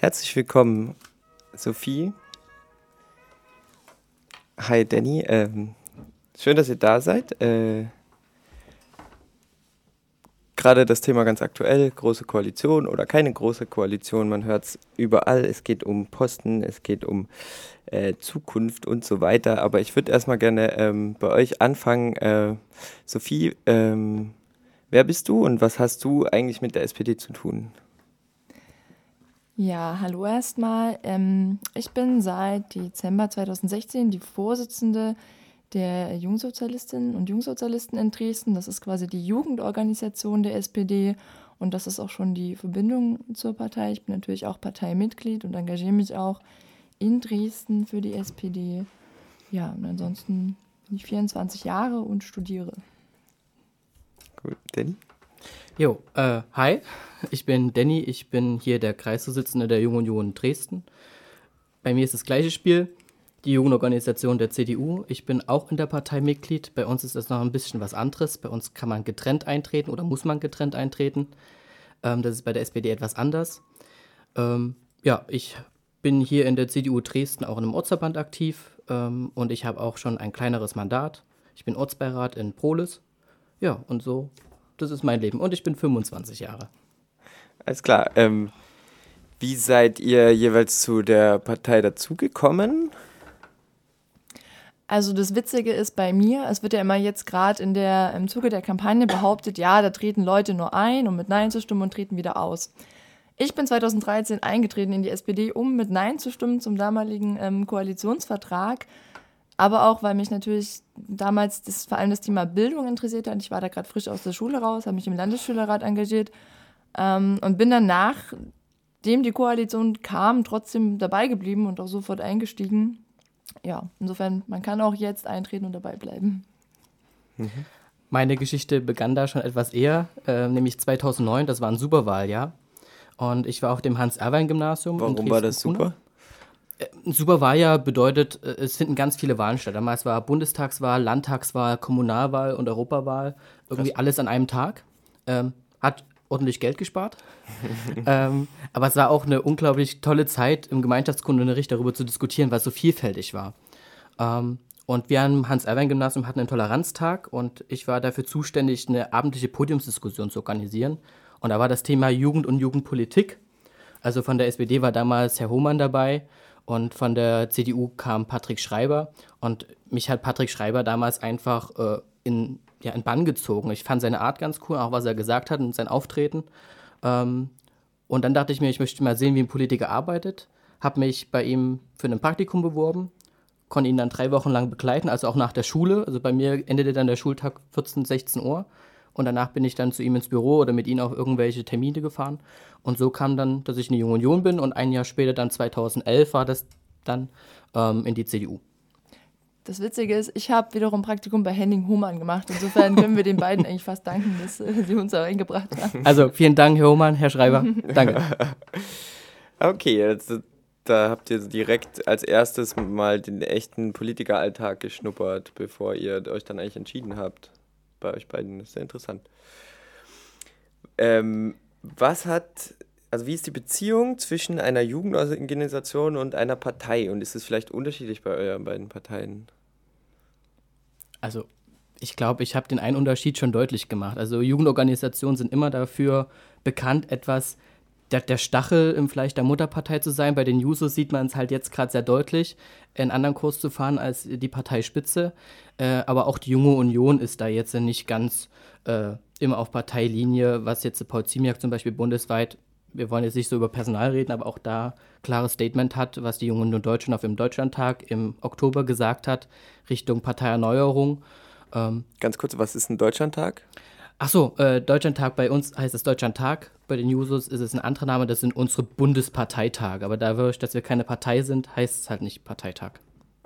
Herzlich willkommen, Sophie. Hi, Danny. Ähm, schön, dass ihr da seid. Äh, Gerade das Thema ganz aktuell, große Koalition oder keine große Koalition, man hört es überall. Es geht um Posten, es geht um äh, Zukunft und so weiter. Aber ich würde erstmal gerne ähm, bei euch anfangen. Äh, Sophie, ähm, wer bist du und was hast du eigentlich mit der SPD zu tun? Ja, hallo erstmal. Ähm, ich bin seit Dezember 2016 die Vorsitzende der Jungsozialistinnen und Jungsozialisten in Dresden. Das ist quasi die Jugendorganisation der SPD und das ist auch schon die Verbindung zur Partei. Ich bin natürlich auch Parteimitglied und engagiere mich auch in Dresden für die SPD. Ja, und ansonsten bin ich 24 Jahre und studiere. Gut, Danny? Jo, äh, hi, ich bin Danny, ich bin hier der Kreisvorsitzende der Jungen Union Dresden. Bei mir ist das gleiche Spiel, die Jugendorganisation der CDU. Ich bin auch in der Partei Mitglied. Bei uns ist das noch ein bisschen was anderes. Bei uns kann man getrennt eintreten oder muss man getrennt eintreten. Ähm, das ist bei der SPD etwas anders. Ähm, ja, ich bin hier in der CDU Dresden auch in einem Ortsverband aktiv ähm, und ich habe auch schon ein kleineres Mandat. Ich bin Ortsbeirat in Prolis. Ja, und so das ist mein Leben. Und ich bin 25 Jahre. Alles klar. Ähm, wie seid ihr jeweils zu der Partei dazugekommen? Also das Witzige ist bei mir, es wird ja immer jetzt gerade in der im Zuge der Kampagne behauptet, ja, da treten Leute nur ein, um mit Nein zu stimmen und treten wieder aus. Ich bin 2013 eingetreten in die SPD, um mit Nein zu stimmen zum damaligen ähm, Koalitionsvertrag aber auch, weil mich natürlich damals das, vor allem das Thema Bildung interessiert hat. Ich war da gerade frisch aus der Schule raus, habe mich im Landesschülerrat engagiert ähm, und bin dann nachdem die Koalition kam, trotzdem dabei geblieben und auch sofort eingestiegen. Ja, insofern, man kann auch jetzt eintreten und dabei bleiben. Mhm. Meine Geschichte begann da schon etwas eher, äh, nämlich 2009, das war ein Superwahljahr. Und ich war auf dem Hans-Erwein-Gymnasium. Warum war das super? Äh, Superwahljahr bedeutet, äh, es finden ganz viele Wahlen statt. Damals war Bundestagswahl, Landtagswahl, Kommunalwahl und Europawahl. Irgendwie Krass. alles an einem Tag. Ähm, hat ordentlich Geld gespart. ähm, aber es war auch eine unglaublich tolle Zeit im Gemeinschaftskundenunterricht darüber zu diskutieren, weil es so vielfältig war. Ähm, und wir am Hans-Erwein-Gymnasium hatten einen Toleranztag und ich war dafür zuständig, eine abendliche Podiumsdiskussion zu organisieren. Und da war das Thema Jugend und Jugendpolitik. Also von der SPD war damals Herr Hohmann dabei und von der CDU kam Patrick Schreiber. Und mich hat Patrick Schreiber damals einfach äh, in, ja, in Bann gezogen. Ich fand seine Art ganz cool, auch was er gesagt hat und sein Auftreten. Ähm, und dann dachte ich mir, ich möchte mal sehen, wie ein Politiker arbeitet. Habe mich bei ihm für ein Praktikum beworben, konnte ihn dann drei Wochen lang begleiten, also auch nach der Schule. Also bei mir endete dann der Schultag 14, 16 Uhr. Und danach bin ich dann zu ihm ins Büro oder mit ihm auf irgendwelche Termine gefahren. Und so kam dann, dass ich in die Junge Union bin und ein Jahr später, dann 2011, war das dann ähm, in die CDU. Das Witzige ist, ich habe wiederum Praktikum bei Henning Humann gemacht. Insofern können wir den beiden eigentlich fast danken, dass äh, sie uns da reingebracht haben. Also vielen Dank, Herr Humann, Herr Schreiber. Danke. Okay, jetzt, da habt ihr direkt als erstes mal den echten Politikeralltag geschnuppert, bevor ihr euch dann eigentlich entschieden habt bei euch beiden. Das ist sehr interessant. Ähm, was hat, also wie ist die Beziehung zwischen einer Jugendorganisation und einer Partei? Und ist es vielleicht unterschiedlich bei euren beiden Parteien? Also ich glaube, ich habe den einen Unterschied schon deutlich gemacht. Also Jugendorganisationen sind immer dafür bekannt, etwas der, der Stachel im Fleisch der Mutterpartei zu sein. Bei den Jusos sieht man es halt jetzt gerade sehr deutlich, einen anderen Kurs zu fahren als die Parteispitze. Äh, aber auch die Junge Union ist da jetzt nicht ganz äh, immer auf Parteilinie, was jetzt Paul Ziemiak zum Beispiel bundesweit, wir wollen jetzt nicht so über Personal reden, aber auch da klares Statement hat, was die Junge Union Deutschland auf dem Deutschlandtag im Oktober gesagt hat, Richtung Parteierneuerung. Ähm, Ganz kurz, was ist ein Deutschlandtag? Ach so, äh, Deutschlandtag bei uns heißt es Deutschlandtag. Bei den Jusos ist es ein anderer Name, das sind unsere Bundesparteitage. Aber dadurch, dass wir keine Partei sind, heißt es halt nicht Parteitag.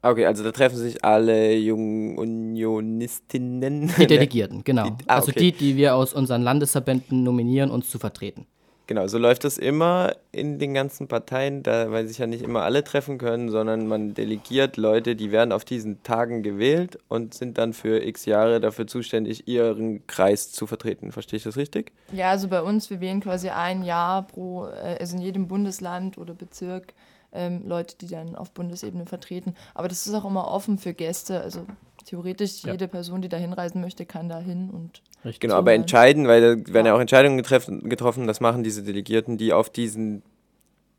Okay, also da treffen sich alle jungen Unionistinnen. Die Delegierten, genau. Die, ah, also die, die wir aus unseren Landesverbänden nominieren, uns zu vertreten. Genau, so läuft das immer in den ganzen Parteien, da, weil sich ja nicht immer alle treffen können, sondern man delegiert Leute, die werden auf diesen Tagen gewählt und sind dann für x Jahre dafür zuständig, ihren Kreis zu vertreten. Verstehe ich das richtig? Ja, also bei uns, wir wählen quasi ein Jahr pro, äh, also in jedem Bundesland oder Bezirk ähm, Leute, die dann auf Bundesebene vertreten. Aber das ist auch immer offen für Gäste, also theoretisch ja. jede Person, die da hinreisen möchte, kann da hin und. Richtig. Genau, aber entscheiden, weil da werden ja, auch Entscheidungen getroffen, getroffen, das machen diese Delegierten, die auf diesen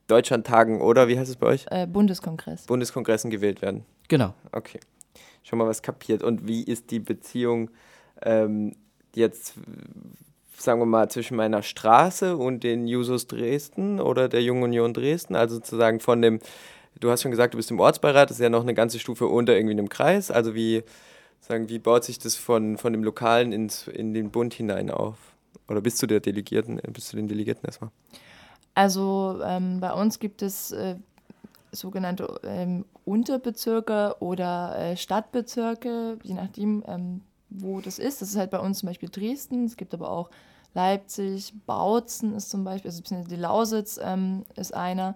Deutschlandtagen oder wie heißt es bei euch? Äh, Bundeskongress. Bundeskongressen gewählt werden. Genau. Okay. Schon mal was kapiert. Und wie ist die Beziehung ähm, jetzt, sagen wir mal, zwischen meiner Straße und den Jusos Dresden oder der Jungen Union Dresden? Also sozusagen von dem du hast schon gesagt, du bist im Ortsbeirat, das ist ja noch eine ganze Stufe unter irgendwie einem Kreis. Also wie, sagen, wie baut sich das von, von dem Lokalen ins, in den Bund hinein auf? Oder bist du der Delegierten, bist du den Delegierten erstmal? Also ähm, bei uns gibt es äh, sogenannte ähm, Unterbezirke oder äh, Stadtbezirke, je nachdem, ähm, wo das ist. Das ist halt bei uns zum Beispiel Dresden, es gibt aber auch Leipzig, Bautzen ist zum Beispiel, also die Lausitz ähm, ist einer.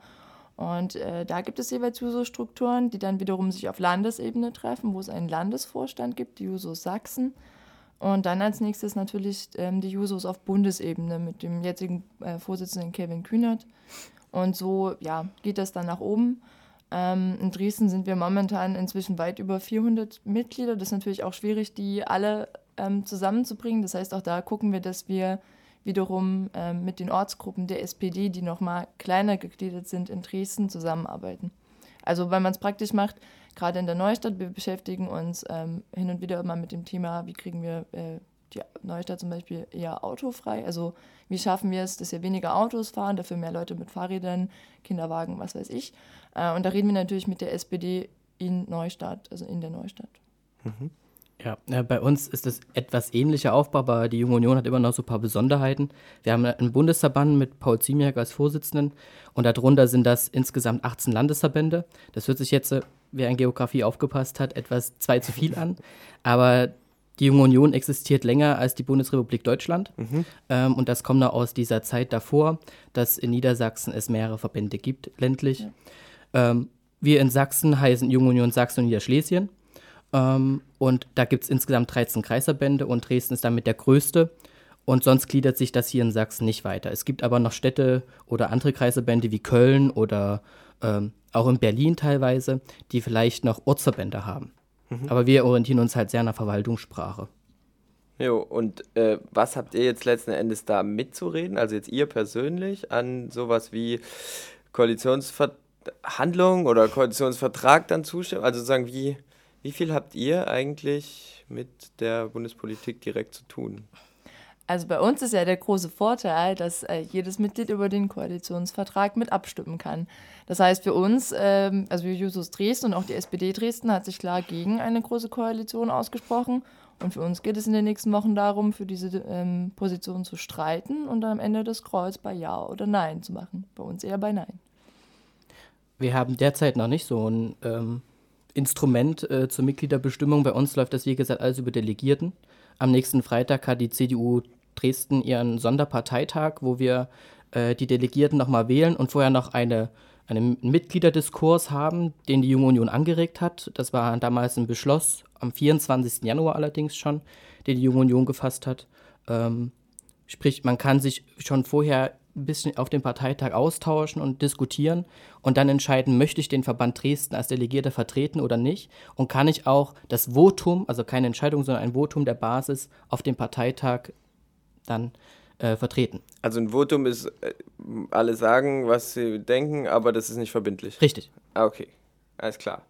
Und äh, da gibt es jeweils Juso-Strukturen, die dann wiederum sich auf Landesebene treffen, wo es einen Landesvorstand gibt, die Jusos Sachsen. Und dann als nächstes natürlich ähm, die Jusos auf Bundesebene mit dem jetzigen äh, Vorsitzenden Kevin Kühnert. Und so ja, geht das dann nach oben. Ähm, in Dresden sind wir momentan inzwischen weit über 400 Mitglieder. Das ist natürlich auch schwierig, die alle ähm, zusammenzubringen. Das heißt, auch da gucken wir, dass wir wiederum äh, mit den Ortsgruppen der SPD, die nochmal kleiner gegliedert sind, in Dresden zusammenarbeiten. Also wenn man es praktisch macht, gerade in der Neustadt, wir beschäftigen uns ähm, hin und wieder immer mit dem Thema, wie kriegen wir äh, die Neustadt zum Beispiel eher autofrei. Also wie schaffen wir es, dass hier weniger Autos fahren, dafür mehr Leute mit Fahrrädern, Kinderwagen, was weiß ich. Äh, und da reden wir natürlich mit der SPD in Neustadt, also in der Neustadt. Mhm. Ja, bei uns ist es etwas ähnlicher Aufbau, aber die Junge Union hat immer noch so ein paar Besonderheiten. Wir haben einen Bundesverband mit Paul Ziemiak als Vorsitzenden und darunter sind das insgesamt 18 Landesverbände. Das hört sich jetzt, äh, wer in Geografie aufgepasst hat, etwas zwei zu viel an, aber die Junge Union existiert länger als die Bundesrepublik Deutschland. Mhm. Ähm, und das kommt noch aus dieser Zeit davor, dass in Niedersachsen es mehrere Verbände gibt, ländlich. Ja. Ähm, wir in Sachsen heißen Junge Union Sachsen und Niederschlesien. Ähm, und da gibt es insgesamt 13 Kreisverbände und Dresden ist damit der größte. Und sonst gliedert sich das hier in Sachsen nicht weiter. Es gibt aber noch Städte oder andere Kreisverbände wie Köln oder ähm, auch in Berlin teilweise, die vielleicht noch Ortsverbände haben. Mhm. Aber wir orientieren uns halt sehr an der Verwaltungssprache. Jo, und äh, was habt ihr jetzt letzten Endes da mitzureden? Also jetzt ihr persönlich an sowas wie Koalitionsverhandlungen oder Koalitionsvertrag dann zustimmen? Also sagen, wie, wie viel habt ihr eigentlich mit der Bundespolitik direkt zu tun? Also bei uns ist ja der große Vorteil, dass äh, jedes Mitglied über den Koalitionsvertrag mit abstimmen kann. Das heißt für uns, ähm, also wir Jusos Dresden und auch die SPD Dresden hat sich klar gegen eine große Koalition ausgesprochen. Und für uns geht es in den nächsten Wochen darum, für diese ähm, Position zu streiten und dann am Ende das Kreuz bei Ja oder Nein zu machen. Bei uns eher bei Nein. Wir haben derzeit noch nicht so ein ähm, Instrument äh, zur Mitgliederbestimmung. Bei uns läuft das, wie gesagt, alles über Delegierten. Am nächsten Freitag hat die CDU Dresden ihren Sonderparteitag, wo wir äh, die Delegierten nochmal wählen und vorher noch eine, einen Mitgliederdiskurs haben, den die Junge Union angeregt hat. Das war damals ein Beschluss, am 24. Januar allerdings schon, den die Junge Union gefasst hat. Ähm, sprich, man kann sich schon vorher ein bisschen auf dem Parteitag austauschen und diskutieren und dann entscheiden, möchte ich den Verband Dresden als Delegierter vertreten oder nicht und kann ich auch das Votum, also keine Entscheidung, sondern ein Votum der Basis auf dem Parteitag dann äh, vertreten. Also ein Votum ist, äh, alle sagen, was sie denken, aber das ist nicht verbindlich. Richtig. Ah, okay, alles klar.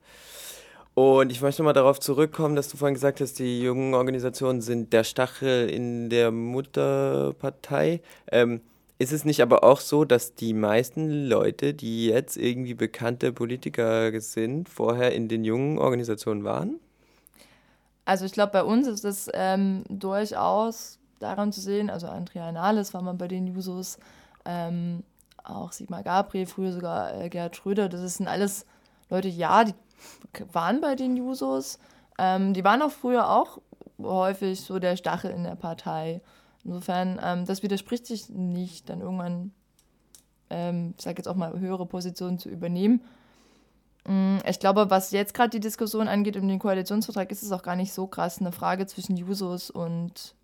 Und ich möchte mal darauf zurückkommen, dass du vorhin gesagt hast, die jungen Organisationen sind der Stachel in der Mutterpartei. Ähm, ist es nicht aber auch so, dass die meisten Leute, die jetzt irgendwie bekannte Politiker sind, vorher in den jungen Organisationen waren? Also ich glaube, bei uns ist es ähm, durchaus daran zu sehen, also Andrea Nahles war mal bei den Jusos, ähm, auch Sigmar Gabriel, früher sogar äh, Gerhard Schröder, das sind alles Leute, ja, die waren bei den Jusos, ähm, die waren auch früher auch häufig so der Stachel in der Partei. Insofern, ähm, das widerspricht sich nicht. Dann irgendwann ähm, ich sage jetzt auch mal, höhere Positionen zu übernehmen. Mm, ich glaube, was jetzt gerade die Diskussion angeht um den Koalitionsvertrag, ist es auch gar nicht so krass eine Frage zwischen Jusos und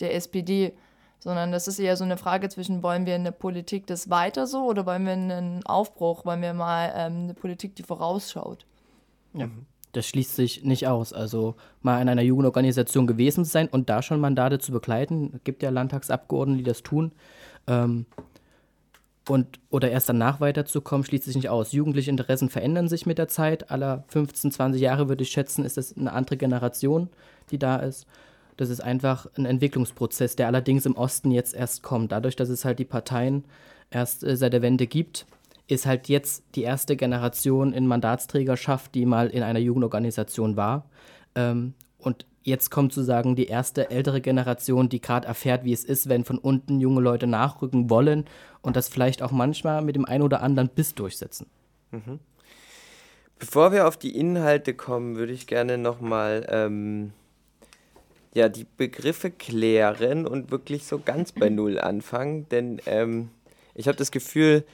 der SPD, sondern das ist eher so eine Frage zwischen, wollen wir eine Politik das weiter so oder wollen wir einen Aufbruch, wollen wir mal ähm, eine Politik, die vorausschaut. Ja. Mhm das schließt sich nicht aus. Also mal in einer Jugendorganisation gewesen zu sein und da schon Mandate zu begleiten. Es gibt ja Landtagsabgeordnete, die das tun. Ähm, und, oder erst danach weiterzukommen, schließt sich nicht aus. Jugendliche Interessen verändern sich mit der Zeit. Aller 15, 20 Jahre würde ich schätzen, ist es eine andere Generation, die da ist. Das ist einfach ein Entwicklungsprozess, der allerdings im Osten jetzt erst kommt. Dadurch, dass es halt die Parteien erst äh, seit der Wende gibt, ist halt jetzt die erste Generation in Mandatsträgerschaft, die mal in einer Jugendorganisation war. Ähm, und jetzt kommt sozusagen die erste ältere Generation, die gerade erfährt, wie es ist, wenn von unten junge Leute nachrücken wollen und das vielleicht auch manchmal mit dem einen oder anderen Biss durchsetzen. Mhm. Bevor wir auf die Inhalte kommen, würde ich gerne nochmal ähm, ja, die Begriffe klären und wirklich so ganz bei Null anfangen, denn ähm, ich habe das Gefühl,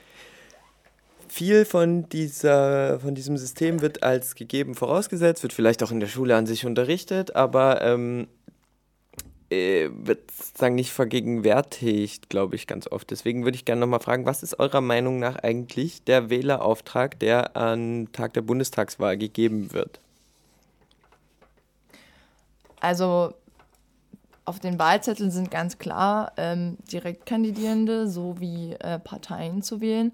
viel von, dieser, von diesem System wird als gegeben vorausgesetzt, wird vielleicht auch in der Schule an sich unterrichtet, aber ähm, äh, wird sozusagen nicht vergegenwärtigt, glaube ich, ganz oft. Deswegen würde ich gerne nochmal fragen, was ist eurer Meinung nach eigentlich der Wählerauftrag, der am Tag der Bundestagswahl gegeben wird? Also auf den Wahlzetteln sind ganz klar ähm, Direktkandidierende sowie äh, Parteien zu wählen.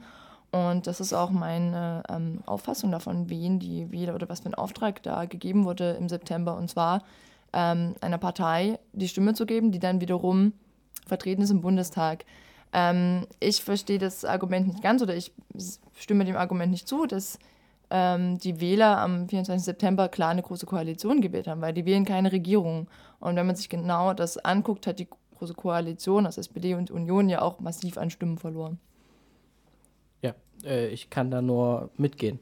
Und das ist auch meine ähm, Auffassung davon, wen die Wähler oder was für ein Auftrag da gegeben wurde im September. Und zwar ähm, einer Partei die Stimme zu geben, die dann wiederum vertreten ist im Bundestag. Ähm, ich verstehe das Argument nicht ganz oder ich stimme dem Argument nicht zu, dass ähm, die Wähler am 24. September klar eine große Koalition gewählt haben, weil die wählen keine Regierung. Und wenn man sich genau das anguckt, hat die große Koalition aus SPD und Union ja auch massiv an Stimmen verloren äh, ich kann da nur mitgehen.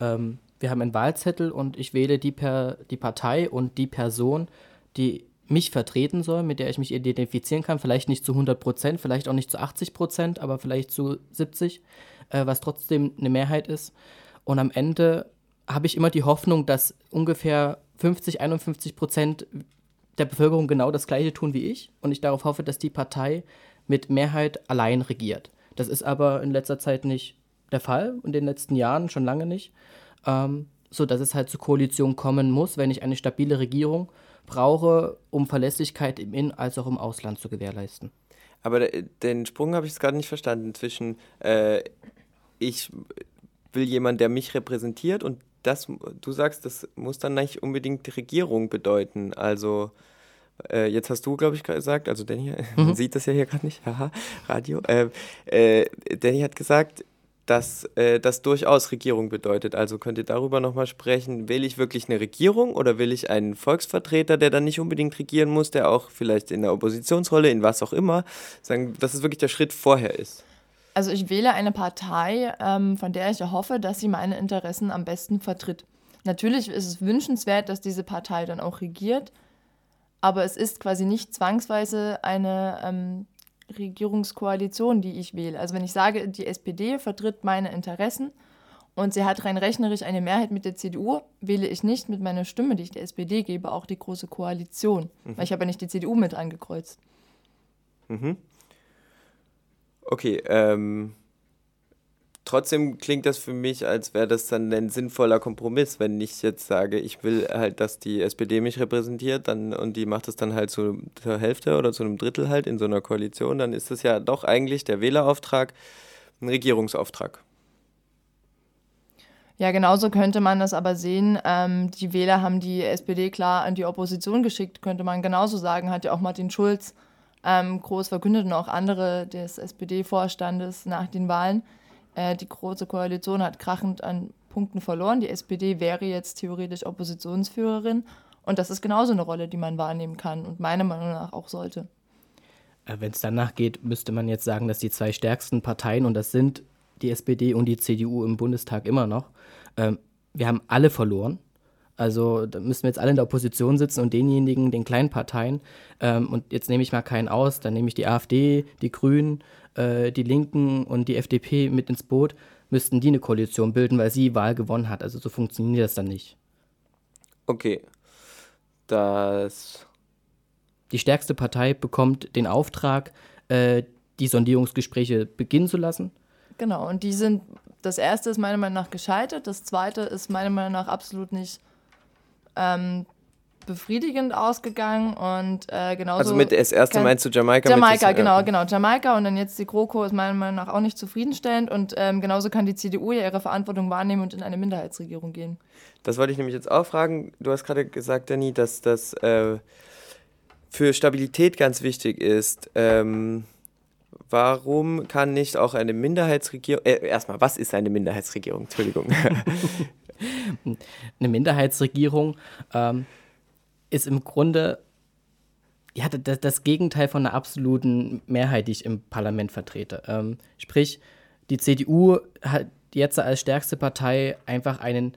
Ähm, wir haben einen Wahlzettel und ich wähle die, per, die Partei und die Person, die mich vertreten soll, mit der ich mich identifizieren kann. Vielleicht nicht zu 100 Prozent, vielleicht auch nicht zu 80 Prozent, aber vielleicht zu 70, äh, was trotzdem eine Mehrheit ist. Und am Ende habe ich immer die Hoffnung, dass ungefähr 50, 51 Prozent der Bevölkerung genau das Gleiche tun wie ich. Und ich darauf hoffe, dass die Partei mit Mehrheit allein regiert. Das ist aber in letzter Zeit nicht der Fall, in den letzten Jahren schon lange nicht. Ähm, so dass es halt zur Koalition kommen muss, wenn ich eine stabile Regierung brauche, um Verlässlichkeit im In- als auch im Ausland zu gewährleisten. Aber den Sprung habe ich gerade nicht verstanden zwischen äh, ich will jemanden, der mich repräsentiert und das, du sagst, das muss dann nicht unbedingt die Regierung bedeuten. Also äh, jetzt hast du, glaube ich, gesagt, also Danny, mhm. man sieht das ja hier gerade nicht, haha, Radio. Äh, äh, Danny hat gesagt, dass äh, das durchaus Regierung bedeutet. Also könnt ihr darüber nochmal sprechen. Wähle ich wirklich eine Regierung oder will ich einen Volksvertreter, der dann nicht unbedingt regieren muss, der auch vielleicht in der Oppositionsrolle, in was auch immer, sagen, dass es wirklich der Schritt vorher ist? Also ich wähle eine Partei, ähm, von der ich hoffe, dass sie meine Interessen am besten vertritt. Natürlich ist es wünschenswert, dass diese Partei dann auch regiert, aber es ist quasi nicht zwangsweise eine ähm, Regierungskoalition, die ich wähle. Also wenn ich sage, die SPD vertritt meine Interessen und sie hat rein rechnerisch eine Mehrheit mit der CDU, wähle ich nicht mit meiner Stimme, die ich der SPD gebe, auch die große Koalition. Mhm. Weil ich habe ja nicht die CDU mit angekreuzt. Mhm. Okay, ähm, trotzdem klingt das für mich, als wäre das dann ein sinnvoller Kompromiss, wenn ich jetzt sage, ich will halt, dass die SPD mich repräsentiert dann, und die macht es dann halt zu, zur Hälfte oder zu einem Drittel halt in so einer Koalition, dann ist das ja doch eigentlich der Wählerauftrag ein Regierungsauftrag. Ja, genauso könnte man das aber sehen. Ähm, die Wähler haben die SPD klar an die Opposition geschickt, könnte man genauso sagen, hat ja auch Martin Schulz ähm, groß verkündet und auch andere des SPD-Vorstandes nach den Wahlen. Äh, die Große Koalition hat krachend an Punkten verloren. Die SPD wäre jetzt theoretisch Oppositionsführerin. Und das ist genauso eine Rolle, die man wahrnehmen kann und meiner Meinung nach auch sollte. Äh, Wenn es danach geht, müsste man jetzt sagen, dass die zwei stärksten Parteien, und das sind die SPD und die CDU im Bundestag immer noch, ähm, wir haben alle verloren. Also da müssen wir jetzt alle in der Opposition sitzen und denjenigen, den kleinen Parteien, ähm, und jetzt nehme ich mal keinen aus, dann nehme ich die AfD, die Grünen, äh, die Linken und die FDP mit ins Boot, müssten die eine Koalition bilden, weil sie Wahl gewonnen hat. Also so funktioniert das dann nicht. Okay. Das. Die stärkste Partei bekommt den Auftrag, äh, die Sondierungsgespräche beginnen zu lassen. Genau, und die sind, das erste ist meiner Meinung nach gescheitert, das zweite ist meiner Meinung nach absolut nicht ähm, befriedigend ausgegangen und äh, genauso. Also mit das erste meinst du Jamaika? Jamaika, das, genau, genau, Jamaika und dann jetzt die GroKo ist meiner Meinung nach auch nicht zufriedenstellend und ähm, genauso kann die CDU ja ihre Verantwortung wahrnehmen und in eine Minderheitsregierung gehen. Das wollte ich nämlich jetzt auch fragen. Du hast gerade gesagt, Danny, dass das äh, für Stabilität ganz wichtig ist. Ähm, warum kann nicht auch eine Minderheitsregierung, äh, erstmal, was ist eine Minderheitsregierung? Entschuldigung. eine Minderheitsregierung ähm, ist im Grunde ja, das, das, Gegenteil von einer absoluten Mehrheit, die ich im Parlament vertrete. Ähm, sprich, die CDU hat jetzt als stärkste Partei einfach einen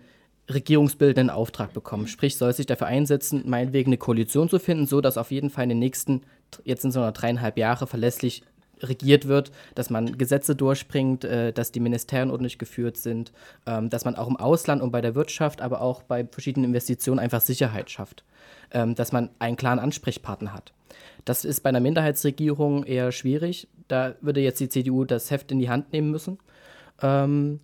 regierungsbildenden Auftrag bekommen. Sprich, soll sich dafür einsetzen, meinetwegen eine Koalition zu finden, so dass auf jeden Fall in den nächsten, jetzt sind es noch dreieinhalb Jahre, verlässlich regiert wird, dass man Gesetze durchbringt, äh, dass die Ministerien ordentlich geführt sind, ähm, dass man auch im Ausland und bei der Wirtschaft, aber auch bei verschiedenen Investitionen einfach Sicherheit schafft, ähm, dass man einen klaren Ansprechpartner hat. Das ist bei einer Minderheitsregierung eher schwierig. Da würde jetzt die CDU das Heft in die Hand nehmen müssen ähm,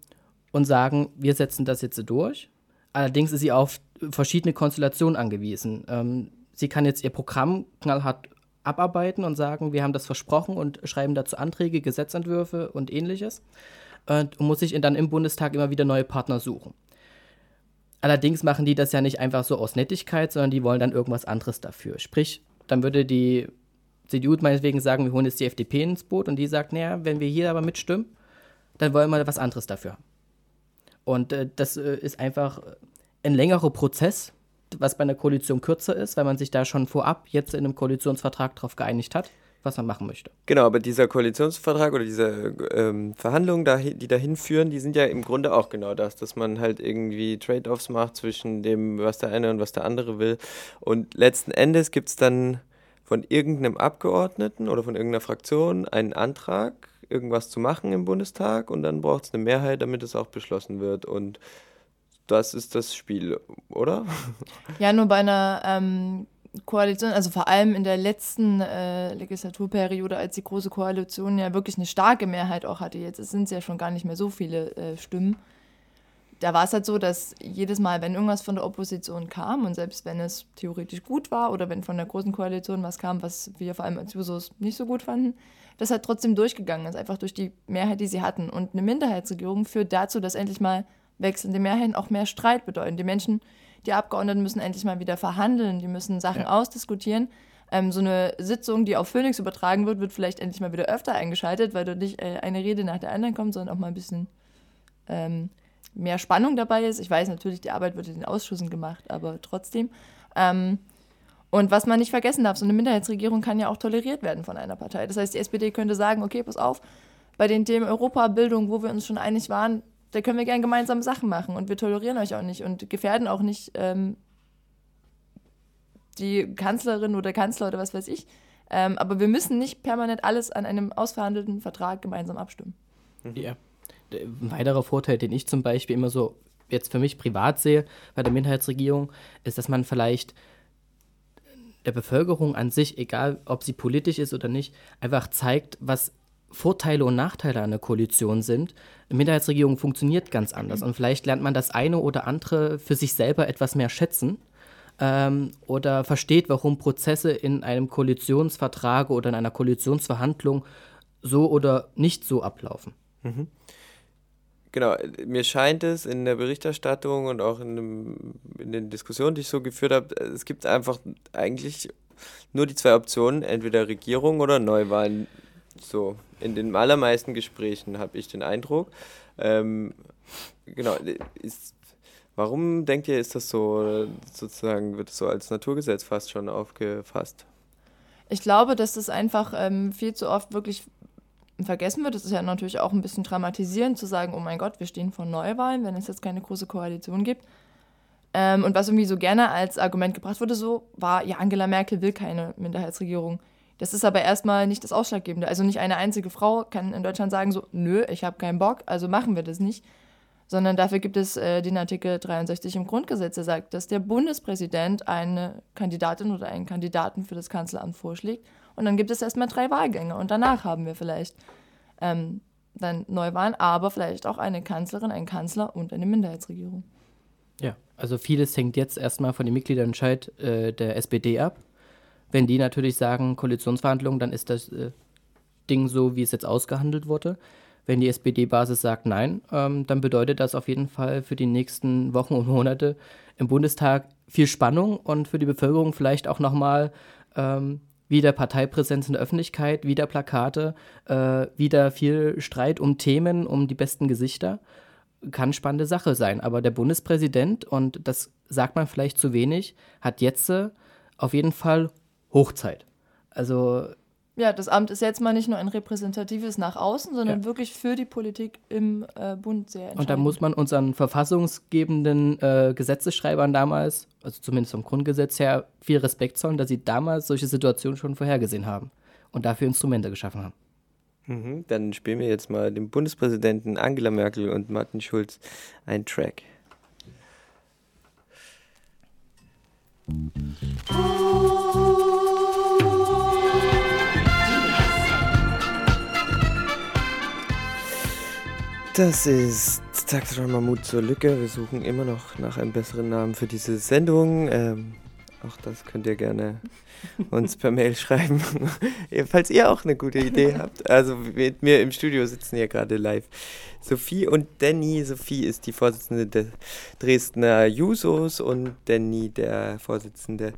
und sagen, wir setzen das jetzt durch. Allerdings ist sie auf verschiedene Konstellationen angewiesen. Ähm, sie kann jetzt ihr Programm knallhart abarbeiten und sagen, wir haben das versprochen und schreiben dazu Anträge, Gesetzentwürfe und ähnliches und muss sich dann im Bundestag immer wieder neue Partner suchen. Allerdings machen die das ja nicht einfach so aus Nettigkeit, sondern die wollen dann irgendwas anderes dafür. Sprich, dann würde die CDU meinetwegen sagen, wir holen jetzt die FDP ins Boot und die sagt, naja, wenn wir hier aber mitstimmen, dann wollen wir was anderes dafür. Und äh, das äh, ist einfach ein längerer Prozess, was bei einer Koalition kürzer ist, weil man sich da schon vorab jetzt in einem Koalitionsvertrag darauf geeinigt hat, was man machen möchte. Genau, aber dieser Koalitionsvertrag oder diese ähm, Verhandlungen, die dahin führen, die sind ja im Grunde auch genau das, dass man halt irgendwie Trade-offs macht zwischen dem, was der eine und was der andere will. Und letzten Endes gibt es dann von irgendeinem Abgeordneten oder von irgendeiner Fraktion einen Antrag, irgendwas zu machen im Bundestag und dann braucht es eine Mehrheit, damit es auch beschlossen wird. Und das ist das Spiel, oder? Ja, nur bei einer ähm, Koalition, also vor allem in der letzten äh, Legislaturperiode, als die Große Koalition ja wirklich eine starke Mehrheit auch hatte, jetzt sind es ja schon gar nicht mehr so viele äh, Stimmen. Da war es halt so, dass jedes Mal, wenn irgendwas von der Opposition kam und selbst wenn es theoretisch gut war oder wenn von der Großen Koalition was kam, was wir vor allem als Jusos nicht so gut fanden, das halt trotzdem durchgegangen ist, einfach durch die Mehrheit, die sie hatten. Und eine Minderheitsregierung führt dazu, dass endlich mal wechselnde Mehrheiten auch mehr Streit bedeuten. Die Menschen, die Abgeordneten müssen endlich mal wieder verhandeln, die müssen Sachen ja. ausdiskutieren. Ähm, so eine Sitzung, die auf Phoenix übertragen wird, wird vielleicht endlich mal wieder öfter eingeschaltet, weil dort nicht äh, eine Rede nach der anderen kommt, sondern auch mal ein bisschen ähm, mehr Spannung dabei ist. Ich weiß natürlich, die Arbeit wird in den Ausschüssen gemacht, aber trotzdem. Ähm, und was man nicht vergessen darf, so eine Minderheitsregierung kann ja auch toleriert werden von einer Partei. Das heißt, die SPD könnte sagen, okay, pass auf, bei den Themen Europabildung, wo wir uns schon einig waren, da können wir gerne gemeinsam Sachen machen und wir tolerieren euch auch nicht und gefährden auch nicht ähm, die Kanzlerin oder Kanzler oder was weiß ich. Ähm, aber wir müssen nicht permanent alles an einem ausverhandelten Vertrag gemeinsam abstimmen. Mhm. Ja. Ein weiterer Vorteil, den ich zum Beispiel immer so jetzt für mich privat sehe bei der Minderheitsregierung, ist, dass man vielleicht der Bevölkerung an sich, egal ob sie politisch ist oder nicht, einfach zeigt, was Vorteile und Nachteile einer Koalition sind. Eine Minderheitsregierung funktioniert ganz anders und vielleicht lernt man das eine oder andere für sich selber etwas mehr schätzen ähm, oder versteht, warum Prozesse in einem Koalitionsvertrag oder in einer Koalitionsverhandlung so oder nicht so ablaufen. Mhm. Genau, mir scheint es in der Berichterstattung und auch in, dem, in den Diskussionen, die ich so geführt habe, es gibt einfach eigentlich nur die zwei Optionen, entweder Regierung oder Neuwahlen. So, in den allermeisten Gesprächen habe ich den Eindruck. Ähm, genau, ist, warum denkt ihr, ist das so, sozusagen, wird es so als Naturgesetz fast schon aufgefasst? Ich glaube, dass das einfach ähm, viel zu oft wirklich vergessen wird. Es ist ja natürlich auch ein bisschen dramatisierend zu sagen, oh mein Gott, wir stehen vor Neuwahlen, wenn es jetzt keine große Koalition gibt. Ähm, und was irgendwie so gerne als Argument gebracht wurde, so war, ja, Angela Merkel will keine Minderheitsregierung. Das ist aber erstmal nicht das Ausschlaggebende. Also nicht eine einzige Frau kann in Deutschland sagen, so, nö, ich habe keinen Bock, also machen wir das nicht. Sondern dafür gibt es äh, den Artikel 63 im Grundgesetz, der sagt, dass der Bundespräsident eine Kandidatin oder einen Kandidaten für das Kanzleramt vorschlägt. Und dann gibt es erstmal drei Wahlgänge. Und danach haben wir vielleicht ähm, dann Neuwahlen, aber vielleicht auch eine Kanzlerin, einen Kanzler und eine Minderheitsregierung. Ja, also vieles hängt jetzt erstmal von dem Mitgliederentscheid äh, der SPD ab. Wenn die natürlich sagen, Koalitionsverhandlungen, dann ist das äh, Ding so, wie es jetzt ausgehandelt wurde. Wenn die SPD-Basis sagt Nein, ähm, dann bedeutet das auf jeden Fall für die nächsten Wochen und Monate im Bundestag viel Spannung und für die Bevölkerung vielleicht auch nochmal ähm, wieder Parteipräsenz in der Öffentlichkeit, wieder Plakate, äh, wieder viel Streit um Themen, um die besten Gesichter. Kann spannende Sache sein. Aber der Bundespräsident, und das sagt man vielleicht zu wenig, hat jetzt äh, auf jeden Fall Hochzeit. Also. Ja, das Amt ist jetzt mal nicht nur ein repräsentatives nach außen, sondern ja. wirklich für die Politik im äh, Bund sehr entscheidend. Und da muss man unseren verfassungsgebenden äh, Gesetzesschreibern damals, also zumindest vom Grundgesetz her, viel Respekt zollen, dass sie damals solche Situationen schon vorhergesehen haben und dafür Instrumente geschaffen haben. Mhm, dann spielen wir jetzt mal dem Bundespräsidenten Angela Merkel und Martin Schulz einen Track. Das ist Taxi Mut zur Lücke. Wir suchen immer noch nach einem besseren Namen für diese Sendung. Ähm, auch das könnt ihr gerne uns per Mail schreiben, falls ihr auch eine gute Idee habt. Also mit mir im Studio sitzen hier gerade live Sophie und Danny. Sophie ist die Vorsitzende der Dresdner Jusos und Danny der Vorsitzende.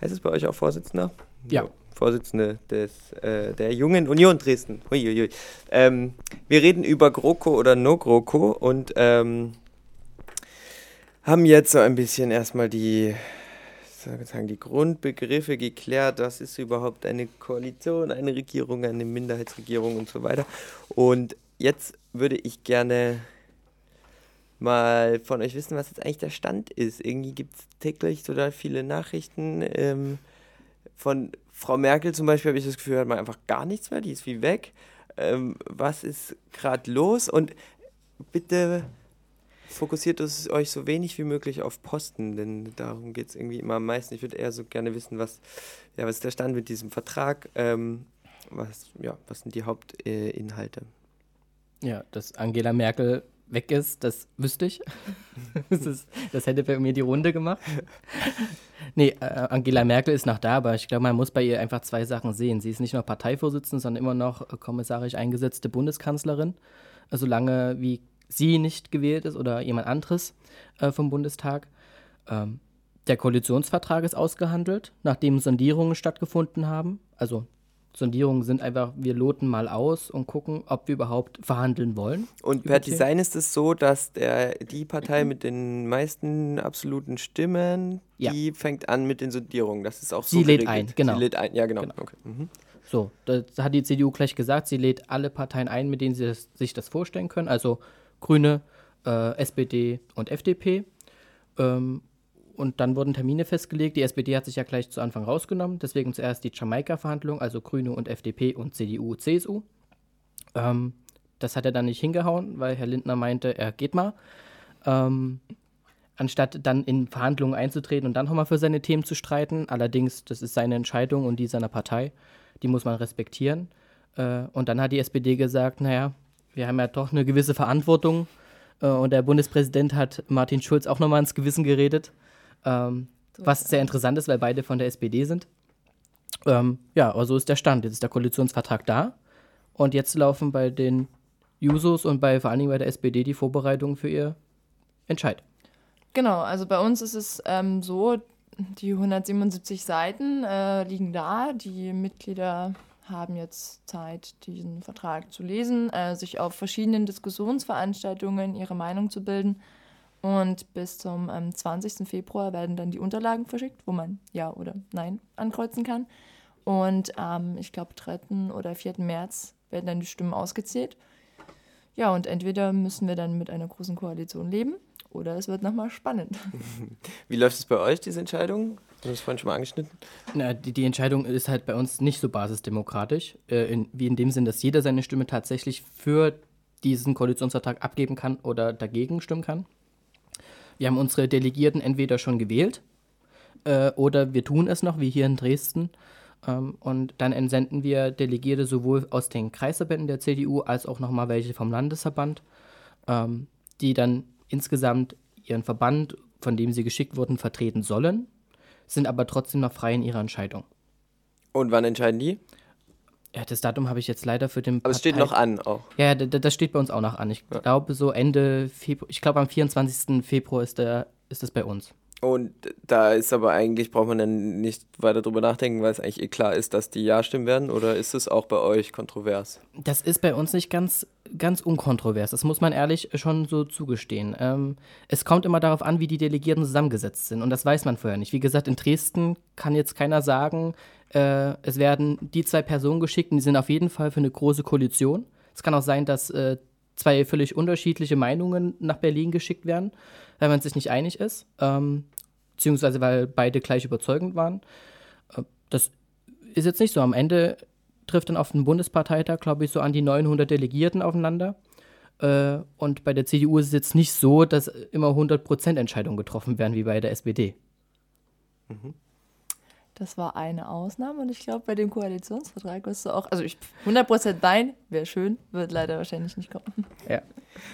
Heißt es bei euch auch Vorsitzender? Ja. Vorsitzende des, äh, der Jungen Union Dresden. Ähm, wir reden über GroKo oder No-GroKo und ähm, haben jetzt so ein bisschen erstmal die sozusagen die Grundbegriffe geklärt, was ist überhaupt eine Koalition, eine Regierung, eine Minderheitsregierung und so weiter. Und jetzt würde ich gerne mal von euch wissen, was jetzt eigentlich der Stand ist. Irgendwie gibt es täglich total viele Nachrichten. Ähm, von Frau Merkel zum Beispiel habe ich das Gefühl, hat man einfach gar nichts mehr, die ist wie weg. Ähm, was ist gerade los? Und bitte fokussiert euch so wenig wie möglich auf Posten, denn darum geht es irgendwie immer am meisten. Ich würde eher so gerne wissen, was, ja, was ist der Stand mit diesem Vertrag? Ähm, was, ja, was sind die Hauptinhalte? Äh, ja, dass Angela Merkel weg ist, das wüsste ich. das, ist, das, hätte bei mir die Runde gemacht. nee, äh, Angela Merkel ist noch da, aber ich glaube, man muss bei ihr einfach zwei Sachen sehen. Sie ist nicht nur Parteivorsitzende, sondern immer noch kommissarisch eingesetzte Bundeskanzlerin. Solange wie sie nicht gewählt ist oder jemand anderes äh, vom Bundestag. Ähm, der Koalitionsvertrag ist ausgehandelt, nachdem Sondierungen stattgefunden haben. Also Sondierungen sind einfach, wir loten mal aus und gucken, ob wir überhaupt verhandeln wollen. Und per Design ist es so, dass der, die Partei mit den meisten absoluten Stimmen, ja. die fängt an mit den Sondierungen. Das ist auch so. Sie lädt ein, genau. Sie lädt ein, ja, genau. genau. Okay. Mhm. So, das hat die CDU gleich gesagt, sie lädt alle Parteien ein, mit denen sie das, sich das vorstellen können. Also Grüne, äh, SPD und FDP. Ähm, und dann wurden Termine festgelegt. Die SPD hat sich ja gleich zu Anfang rausgenommen. Deswegen zuerst die Jamaika-Verhandlung, also Grüne und FDP und CDU, CSU. Ähm, das hat er dann nicht hingehauen, weil Herr Lindner meinte, er geht mal. Ähm, anstatt dann in Verhandlungen einzutreten und dann nochmal für seine Themen zu streiten. Allerdings, das ist seine Entscheidung und die seiner Partei. Die muss man respektieren. Äh, und dann hat die SPD gesagt, naja, wir haben ja doch eine gewisse Verantwortung. Äh, und der Bundespräsident hat Martin Schulz auch nochmal ins Gewissen geredet, ähm, was sehr interessant ist, weil beide von der SPD sind. Ähm, ja, aber so ist der Stand. Jetzt ist der Koalitionsvertrag da. Und jetzt laufen bei den Jusos und bei, vor allen Dingen bei der SPD die Vorbereitungen für ihr Entscheid. Genau, also bei uns ist es ähm, so, die 177 Seiten äh, liegen da. Die Mitglieder haben jetzt Zeit, diesen Vertrag zu lesen, äh, sich auf verschiedenen Diskussionsveranstaltungen ihre Meinung zu bilden. Und bis zum ähm, 20. Februar werden dann die Unterlagen verschickt, wo man Ja oder Nein ankreuzen kann. Und am, ähm, ich glaube, 3. oder 4. März werden dann die Stimmen ausgezählt. Ja, und entweder müssen wir dann mit einer großen Koalition leben Oder es wird nochmal spannend. Wie läuft es bei euch, diese Entscheidung? Du hast es vorhin schon mal angeschnitten. Na, die, die, Entscheidung ist halt bei uns nicht so basisdemokratisch, äh, in, wie in dem Sinn, dass jeder seine Stimme tatsächlich für diesen Koalitionsvertrag abgeben kann oder dagegen stimmen kann. Wir haben unsere Delegierten entweder schon gewählt äh, oder wir tun es noch, wie hier in Dresden. Ähm, und dann entsenden wir Delegierte sowohl aus den Kreisverbänden der CDU als auch nochmal welche vom Landesverband, ähm, die dann insgesamt ihren Verband, von dem sie geschickt wurden, vertreten sollen, sind aber trotzdem noch frei in ihrer Entscheidung. Und wann entscheiden die? Ja, das Datum habe ich jetzt leider für den. Aber es steht noch an auch. Ja, das steht bei uns auch noch an. Ich ja. glaube, so Ende Februar, ich glaube am 24. Februar ist, der, ist das bei uns. Und da ist aber eigentlich, braucht man dann nicht weiter drüber nachdenken, weil es eigentlich eh klar ist, dass die Ja stimmen werden, oder ist es auch bei euch kontrovers? Das ist bei uns nicht ganz, ganz unkontrovers, das muss man ehrlich schon so zugestehen. Ähm, es kommt immer darauf an, wie die Delegierten zusammengesetzt sind und das weiß man vorher nicht. Wie gesagt, in Dresden kann jetzt keiner sagen, äh, es werden die zwei Personen geschickt und die sind auf jeden Fall für eine große Koalition. Es kann auch sein, dass äh, zwei völlig unterschiedliche Meinungen nach Berlin geschickt werden weil man sich nicht einig ist, ähm, beziehungsweise weil beide gleich überzeugend waren. Äh, das ist jetzt nicht so. Am Ende trifft dann auf den Bundesparteitag, glaube ich, so an die 900 Delegierten aufeinander. Äh, und bei der CDU ist es jetzt nicht so, dass immer 100% Entscheidungen getroffen werden wie bei der SPD. Mhm. Das war eine Ausnahme und ich glaube, bei dem Koalitionsvertrag wirst du auch, also ich 100% dein, wäre schön, wird leider wahrscheinlich nicht kommen. Ja.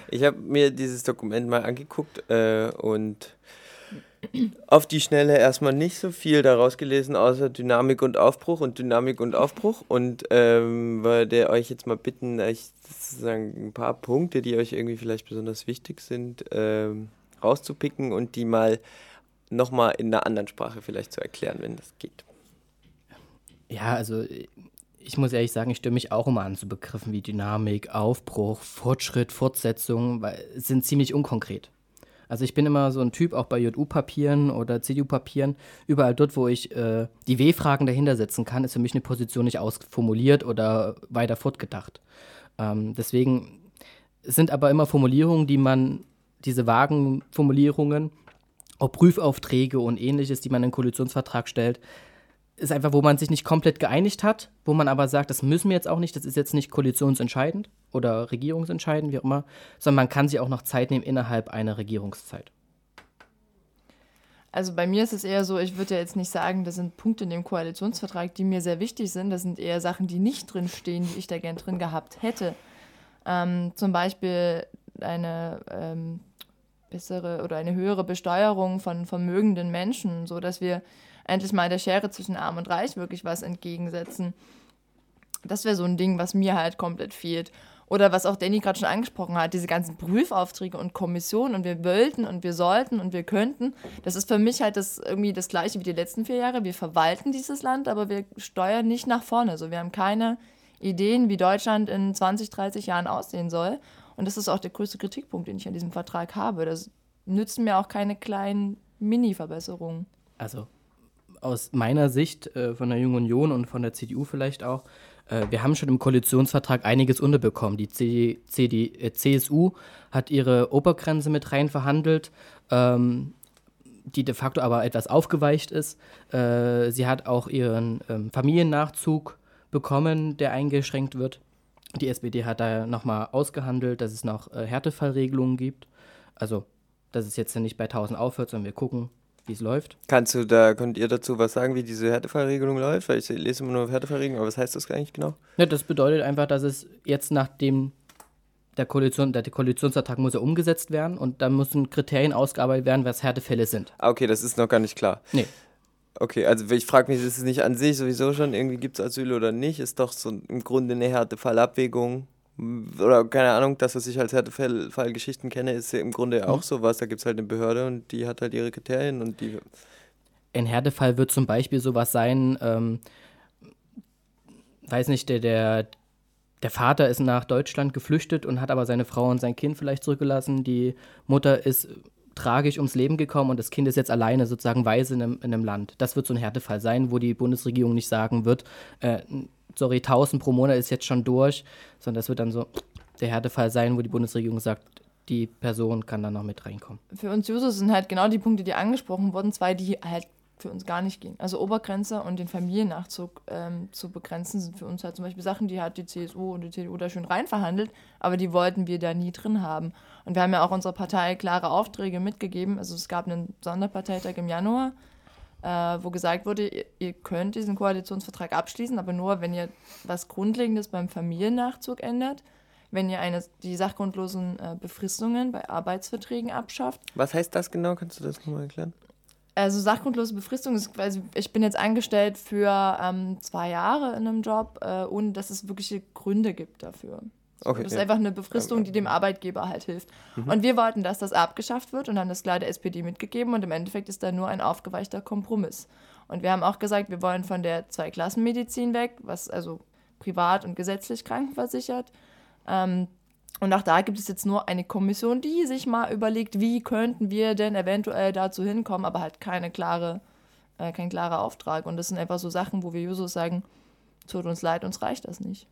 Ich habe mir dieses Dokument mal angeguckt äh, und auf die Schnelle erstmal nicht so viel daraus gelesen, außer Dynamik und Aufbruch und Dynamik und Aufbruch. Und ähm, würde euch jetzt mal bitten, euch sozusagen ein paar Punkte, die euch irgendwie vielleicht besonders wichtig sind, ähm, rauszupicken und die mal nochmal in einer anderen Sprache vielleicht zu erklären, wenn das geht. Ja, also ich muss ehrlich sagen, ich störe mich auch immer an zu Begriffen wie Dynamik, Aufbruch, Fortschritt, Fortsetzung, weil sind ziemlich unkonkret. Also ich bin immer so ein Typ, auch bei JU-Papieren oder CDU-Papieren, überall dort, wo ich äh, die W-Fragen dahinter setzen kann, ist für mich eine Position nicht ausformuliert oder weiter fortgedacht. Ähm, deswegen sind aber immer Formulierungen, die man, diese vagen Formulierungen, auch Prüfaufträge und ähnliches, die man in den Koalitionsvertrag stellt, ist einfach, wo man sich nicht komplett geeinigt hat, wo man aber sagt, das müssen wir jetzt auch nicht, das ist jetzt nicht koalitionsentscheidend oder regierungsentscheidend, wie auch immer, sondern man kann sich auch noch Zeit nehmen innerhalb einer Regierungszeit. Also bei mir ist es eher so, ich würde ja jetzt nicht sagen, das sind Punkte in dem Koalitionsvertrag, die mir sehr wichtig sind. Das sind eher Sachen, die nicht drin stehen, die ich da gern drin gehabt hätte. Ähm, zum Beispiel eine ähm, bessere oder eine höhere Besteuerung von vermögenden Menschen, sodass wir endlich mal der Schere zwischen Arm und Reich wirklich was entgegensetzen. Das wäre so ein Ding, was mir halt komplett fehlt. Oder was auch Danny gerade schon angesprochen hat, diese ganzen Prüfaufträge und Kommissionen und wir wollten und wir sollten und wir könnten. Das ist für mich halt das irgendwie das gleiche wie die letzten vier Jahre. Wir verwalten dieses Land, aber wir steuern nicht nach vorne. Also wir haben keine Ideen, wie Deutschland in 20, 30 Jahren aussehen soll. Und das ist auch der größte Kritikpunkt, den ich an diesem Vertrag habe. Das nützen mir auch keine kleinen Mini-Verbesserungen. Also aus meiner Sicht äh, von der Jungen Union und von der CDU vielleicht auch, äh, wir haben schon im Koalitionsvertrag einiges unterbekommen. Die CD, CD, äh, CSU hat ihre Obergrenze mit rein verhandelt, ähm, die de facto aber etwas aufgeweicht ist. Äh, sie hat auch ihren ähm, Familiennachzug bekommen, der eingeschränkt wird. Die SPD hat da nochmal ausgehandelt, dass es noch äh, Härtefallregelungen gibt. Also, dass es jetzt nicht bei 1000 aufhört, sondern wir gucken, wie es läuft. Kannst du da, könnt ihr dazu was sagen, wie diese Härtefallregelung läuft? Weil ich lese immer nur Härtefallregelung, aber was heißt das eigentlich genau? Ja, das bedeutet einfach, dass es jetzt nach dem der Koalition, der Koalitionsvertrag muss ja umgesetzt werden und da müssen Kriterien ausgearbeitet werden, was Härtefälle sind. Ah, okay, das ist noch gar nicht klar. Nee. Okay, also ich frage mich, ist es nicht an sich sowieso schon, irgendwie gibt es Asyl oder nicht? Ist doch so im Grunde eine Härtefallabwägung. Oder keine Ahnung, das, was ich als Härtefallgeschichten kenne, ist ja im Grunde auch mhm. sowas. Da gibt es halt eine Behörde und die hat halt ihre Kriterien und die. Ein Härtefall wird zum Beispiel sowas sein, ähm, weiß nicht, der, der, der Vater ist nach Deutschland geflüchtet und hat aber seine Frau und sein Kind vielleicht zurückgelassen. Die Mutter ist tragisch ums Leben gekommen und das Kind ist jetzt alleine sozusagen weise in einem, in einem Land. Das wird so ein Härtefall sein, wo die Bundesregierung nicht sagen wird, äh, sorry, 1000 pro Monat ist jetzt schon durch, sondern das wird dann so der Härtefall sein, wo die Bundesregierung sagt, die Person kann dann noch mit reinkommen. Für uns Jusos sind halt genau die Punkte, die angesprochen wurden, zwei, die halt für uns gar nicht gehen. Also Obergrenze und den Familiennachzug ähm, zu begrenzen, sind für uns halt zum Beispiel Sachen, die hat die CSU und die CDU da schön rein verhandelt, aber die wollten wir da nie drin haben. Und wir haben ja auch unserer Partei klare Aufträge mitgegeben. Also es gab einen Sonderparteitag im Januar, äh, wo gesagt wurde, ihr, ihr könnt diesen Koalitionsvertrag abschließen, aber nur, wenn ihr was Grundlegendes beim Familiennachzug ändert wenn ihr eine, die sachgrundlosen äh, Befristungen bei Arbeitsverträgen abschafft. Was heißt das genau? Kannst du das nochmal erklären? Also sachgrundlose Befristung ist quasi, ich bin jetzt angestellt für ähm, zwei Jahre in einem Job, äh, ohne dass es wirkliche Gründe gibt dafür. So, okay, das ist ja. einfach eine Befristung, die dem Arbeitgeber halt hilft. Mhm. Und wir wollten, dass das abgeschafft wird und haben das klar der SPD mitgegeben und im Endeffekt ist da nur ein aufgeweichter Kompromiss. Und wir haben auch gesagt, wir wollen von der Zweiklassenmedizin weg, was also privat und gesetzlich krankenversichert. Ähm, und auch da gibt es jetzt nur eine Kommission, die sich mal überlegt, wie könnten wir denn eventuell dazu hinkommen, aber halt keine klare, äh, kein klarer Auftrag. Und das sind einfach so Sachen, wo wir Jusos sagen, tut uns leid, uns reicht das nicht.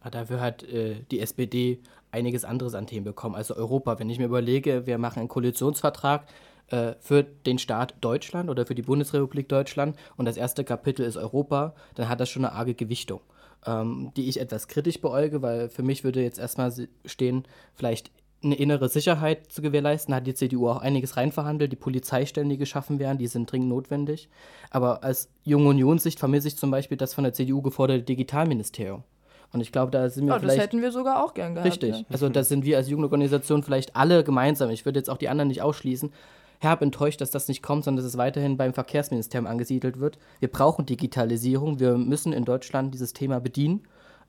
Aber dafür hat äh, die SPD einiges anderes an Themen bekommen. Also Europa, wenn ich mir überlege, wir machen einen Koalitionsvertrag äh, für den Staat Deutschland oder für die Bundesrepublik Deutschland und das erste Kapitel ist Europa, dann hat das schon eine arge Gewichtung ähm, die ich etwas kritisch beäuge, weil für mich würde jetzt erstmal stehen, vielleicht eine innere Sicherheit zu gewährleisten, hat die CDU auch einiges reinverhandelt, die Polizeistellen, die geschaffen werden, die sind dringend notwendig. Aber als Junge Unionssicht vermisse ich zum Beispiel das von der CDU geforderte Digitalministerium. Und ich glaube, da sind wir oh, vielleicht. Das hätten wir sogar auch gern gehabt. Richtig. Ja. Also, da sind wir als Jugendorganisation vielleicht alle gemeinsam. Ich würde jetzt auch die anderen nicht ausschließen herb enttäuscht, dass das nicht kommt, sondern dass es weiterhin beim Verkehrsministerium angesiedelt wird. Wir brauchen Digitalisierung. Wir müssen in Deutschland dieses Thema bedienen.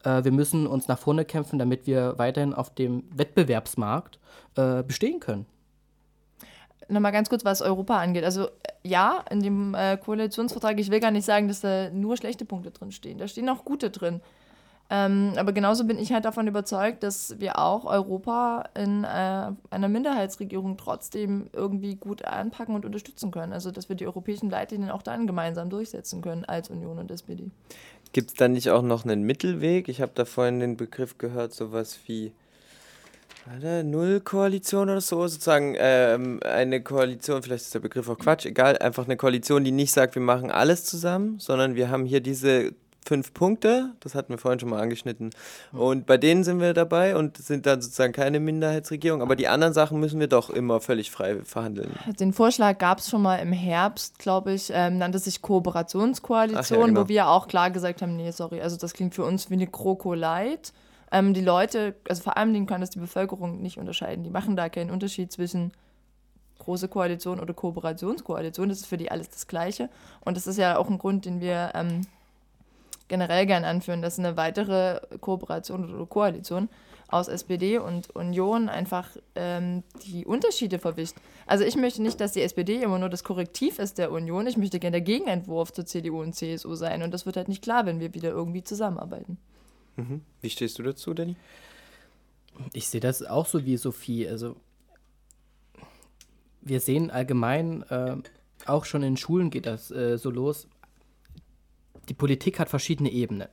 Äh, wir müssen uns nach vorne kämpfen, damit wir weiterhin auf dem Wettbewerbsmarkt äh, bestehen können. Nochmal ganz kurz, was Europa angeht. Also ja, in dem äh, Koalitionsvertrag, ich will gar nicht sagen, dass da nur schlechte Punkte drin stehen. Da stehen auch gute drin. Ähm, aber genauso bin ich halt davon überzeugt, dass wir auch Europa in äh, einer Minderheitsregierung trotzdem irgendwie gut anpacken und unterstützen können. Also dass wir die europäischen Leitlinien auch dann gemeinsam durchsetzen können als Union und SPD. Gibt es da nicht auch noch einen Mittelweg? Ich habe da vorhin den Begriff gehört, sowas wie Null-Koalition oder so, sozusagen ähm, eine Koalition, vielleicht ist der Begriff auch Quatsch, egal, einfach eine Koalition, die nicht sagt, wir machen alles zusammen, sondern wir haben hier diese fünf Punkte, das hatten wir vorhin schon mal angeschnitten. Und bei denen sind wir dabei und sind dann sozusagen keine Minderheitsregierung. Aber die anderen Sachen müssen wir doch immer völlig frei verhandeln. Den Vorschlag gab es schon mal im Herbst, glaube ich, ähm, nannte sich Kooperationskoalition, ja, genau. wo wir auch klar gesagt haben, nee, sorry, also das klingt für uns wie eine Kroko-Light. Ähm, die Leute, also vor allem kann das die Bevölkerung nicht unterscheiden. Die machen da keinen Unterschied zwischen große Koalition oder Kooperationskoalition. Das ist für die alles das Gleiche. Und das ist ja auch ein Grund, den wir ähm, generell gern anführen, dass eine weitere Kooperation oder Koalition aus SPD und Union einfach ähm, die Unterschiede verwischt. Also ich möchte nicht, dass die SPD immer nur das Korrektiv ist der Union. Ich möchte gerne der Gegenentwurf zur CDU und CSU sein. Und das wird halt nicht klar, wenn wir wieder irgendwie zusammenarbeiten. Mhm. Wie stehst du dazu, Danny? Ich sehe das auch so wie Sophie. Also wir sehen allgemein, äh, auch schon in Schulen geht das äh, so los, die Politik hat verschiedene Ebenen.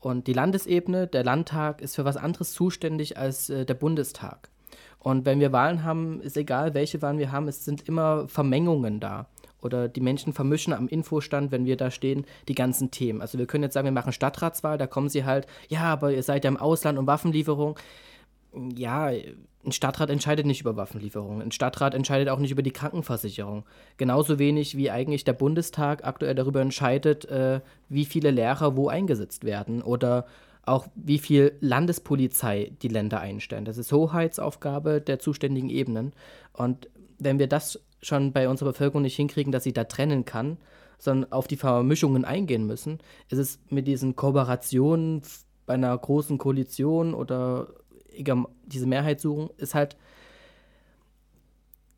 Und die Landesebene, der Landtag, ist für was anderes zuständig als äh, der Bundestag. Und wenn wir Wahlen haben, ist egal, welche Wahlen wir haben, es sind immer Vermengungen da. Oder die Menschen vermischen am Infostand, wenn wir da stehen, die ganzen Themen. Also wir können jetzt sagen, wir machen Stadtratswahl, da kommen sie halt, ja, aber ihr seid ja im Ausland und Waffenlieferung. Ja, ein Stadtrat entscheidet nicht über Waffenlieferungen. Ein Stadtrat entscheidet auch nicht über die Krankenversicherung. Genauso wenig wie eigentlich der Bundestag aktuell darüber entscheidet, äh, wie viele Lehrer wo eingesetzt werden oder auch wie viel Landespolizei die Länder einstellen. Das ist Hoheitsaufgabe der zuständigen Ebenen. Und wenn wir das schon bei unserer Bevölkerung nicht hinkriegen, dass sie da trennen kann, sondern auf die Vermischungen eingehen müssen, ist es mit diesen Kooperationen bei einer großen Koalition oder diese Mehrheit suchen, ist halt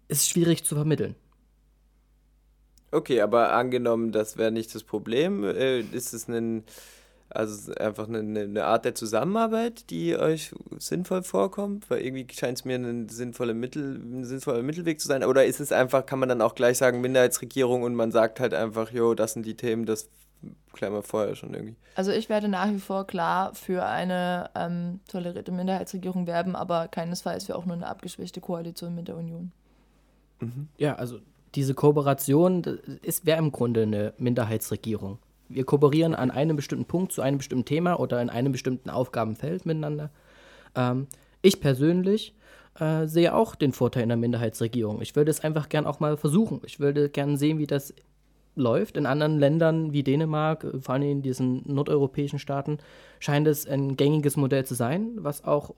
ist schwierig zu vermitteln. Okay, aber angenommen, das wäre nicht das Problem, äh, ist es ein, also einfach eine, eine, Art der Zusammenarbeit, die euch sinnvoll vorkommt? Weil irgendwie scheint es mir ein sinnvoller, Mittel, ein sinnvoller Mittelweg zu sein. Oder ist es einfach, kann man dann auch gleich sagen, Minderheitsregierung und man sagt halt einfach, jo, das sind die Themen, das klären wir vorher schon irgendwie. Also ich werde nach wie vor klar für eine ähm, tolerierte Minderheitsregierung werben, aber keinesfalls für auch nur eine abgeschwächte Koalition mit der Union. Mhm. Ja, also diese Kooperation wäre im Grunde eine Minderheitsregierung. Wir kooperieren an einem bestimmten Punkt zu einem bestimmten Thema oder in einem bestimmten Aufgabenfeld miteinander. Ähm, ich persönlich äh, sehe auch den Vorteil in der Minderheitsregierung. Ich würde es einfach gern auch mal versuchen. Ich würde gern sehen, wie das läuft. In anderen Ländern wie Dänemark, äh, vor allem in diesen nordeuropäischen Staaten, scheint es ein gängiges Modell zu sein, was auch,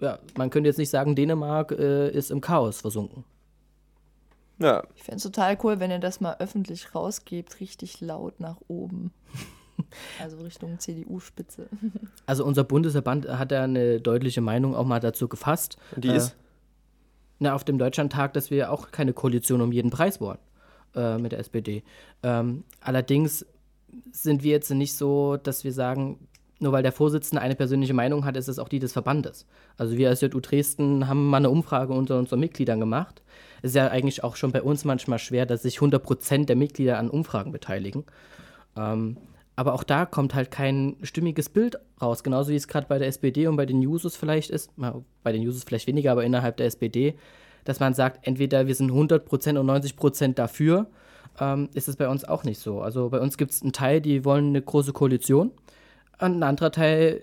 ja, man könnte jetzt nicht sagen, Dänemark äh, ist im Chaos versunken. Ja. Ich fände es total cool, wenn ihr das mal öffentlich rausgebt, richtig laut nach oben. Also Richtung CDU-Spitze. Also unser Bundesverband hat ja eine deutliche Meinung auch mal dazu gefasst. Und die äh, ist? Na, auf dem Deutschlandtag, dass wir auch keine Koalition um jeden Preis wollen äh, mit der SPD. Ähm, allerdings sind wir jetzt nicht so, dass wir sagen, nur weil der Vorsitzende eine persönliche Meinung hat, ist es auch die des Verbandes. Also wir als JU Dresden haben mal eine Umfrage unter unseren Mitgliedern gemacht. Es ist ja eigentlich auch schon bei uns manchmal schwer, dass sich 100% der Mitglieder an Umfragen beteiligen. Ähm, aber auch da kommt halt kein stimmiges Bild raus, genauso wie es gerade bei der SPD und bei den Jusos vielleicht ist, bei den Jusos vielleicht weniger, aber innerhalb der SPD, dass man sagt, entweder wir sind 100% und 90% dafür, ähm, ist es bei uns auch nicht so. Also bei uns gibt es einen Teil, die wollen eine große Koalition, ein anderer Teil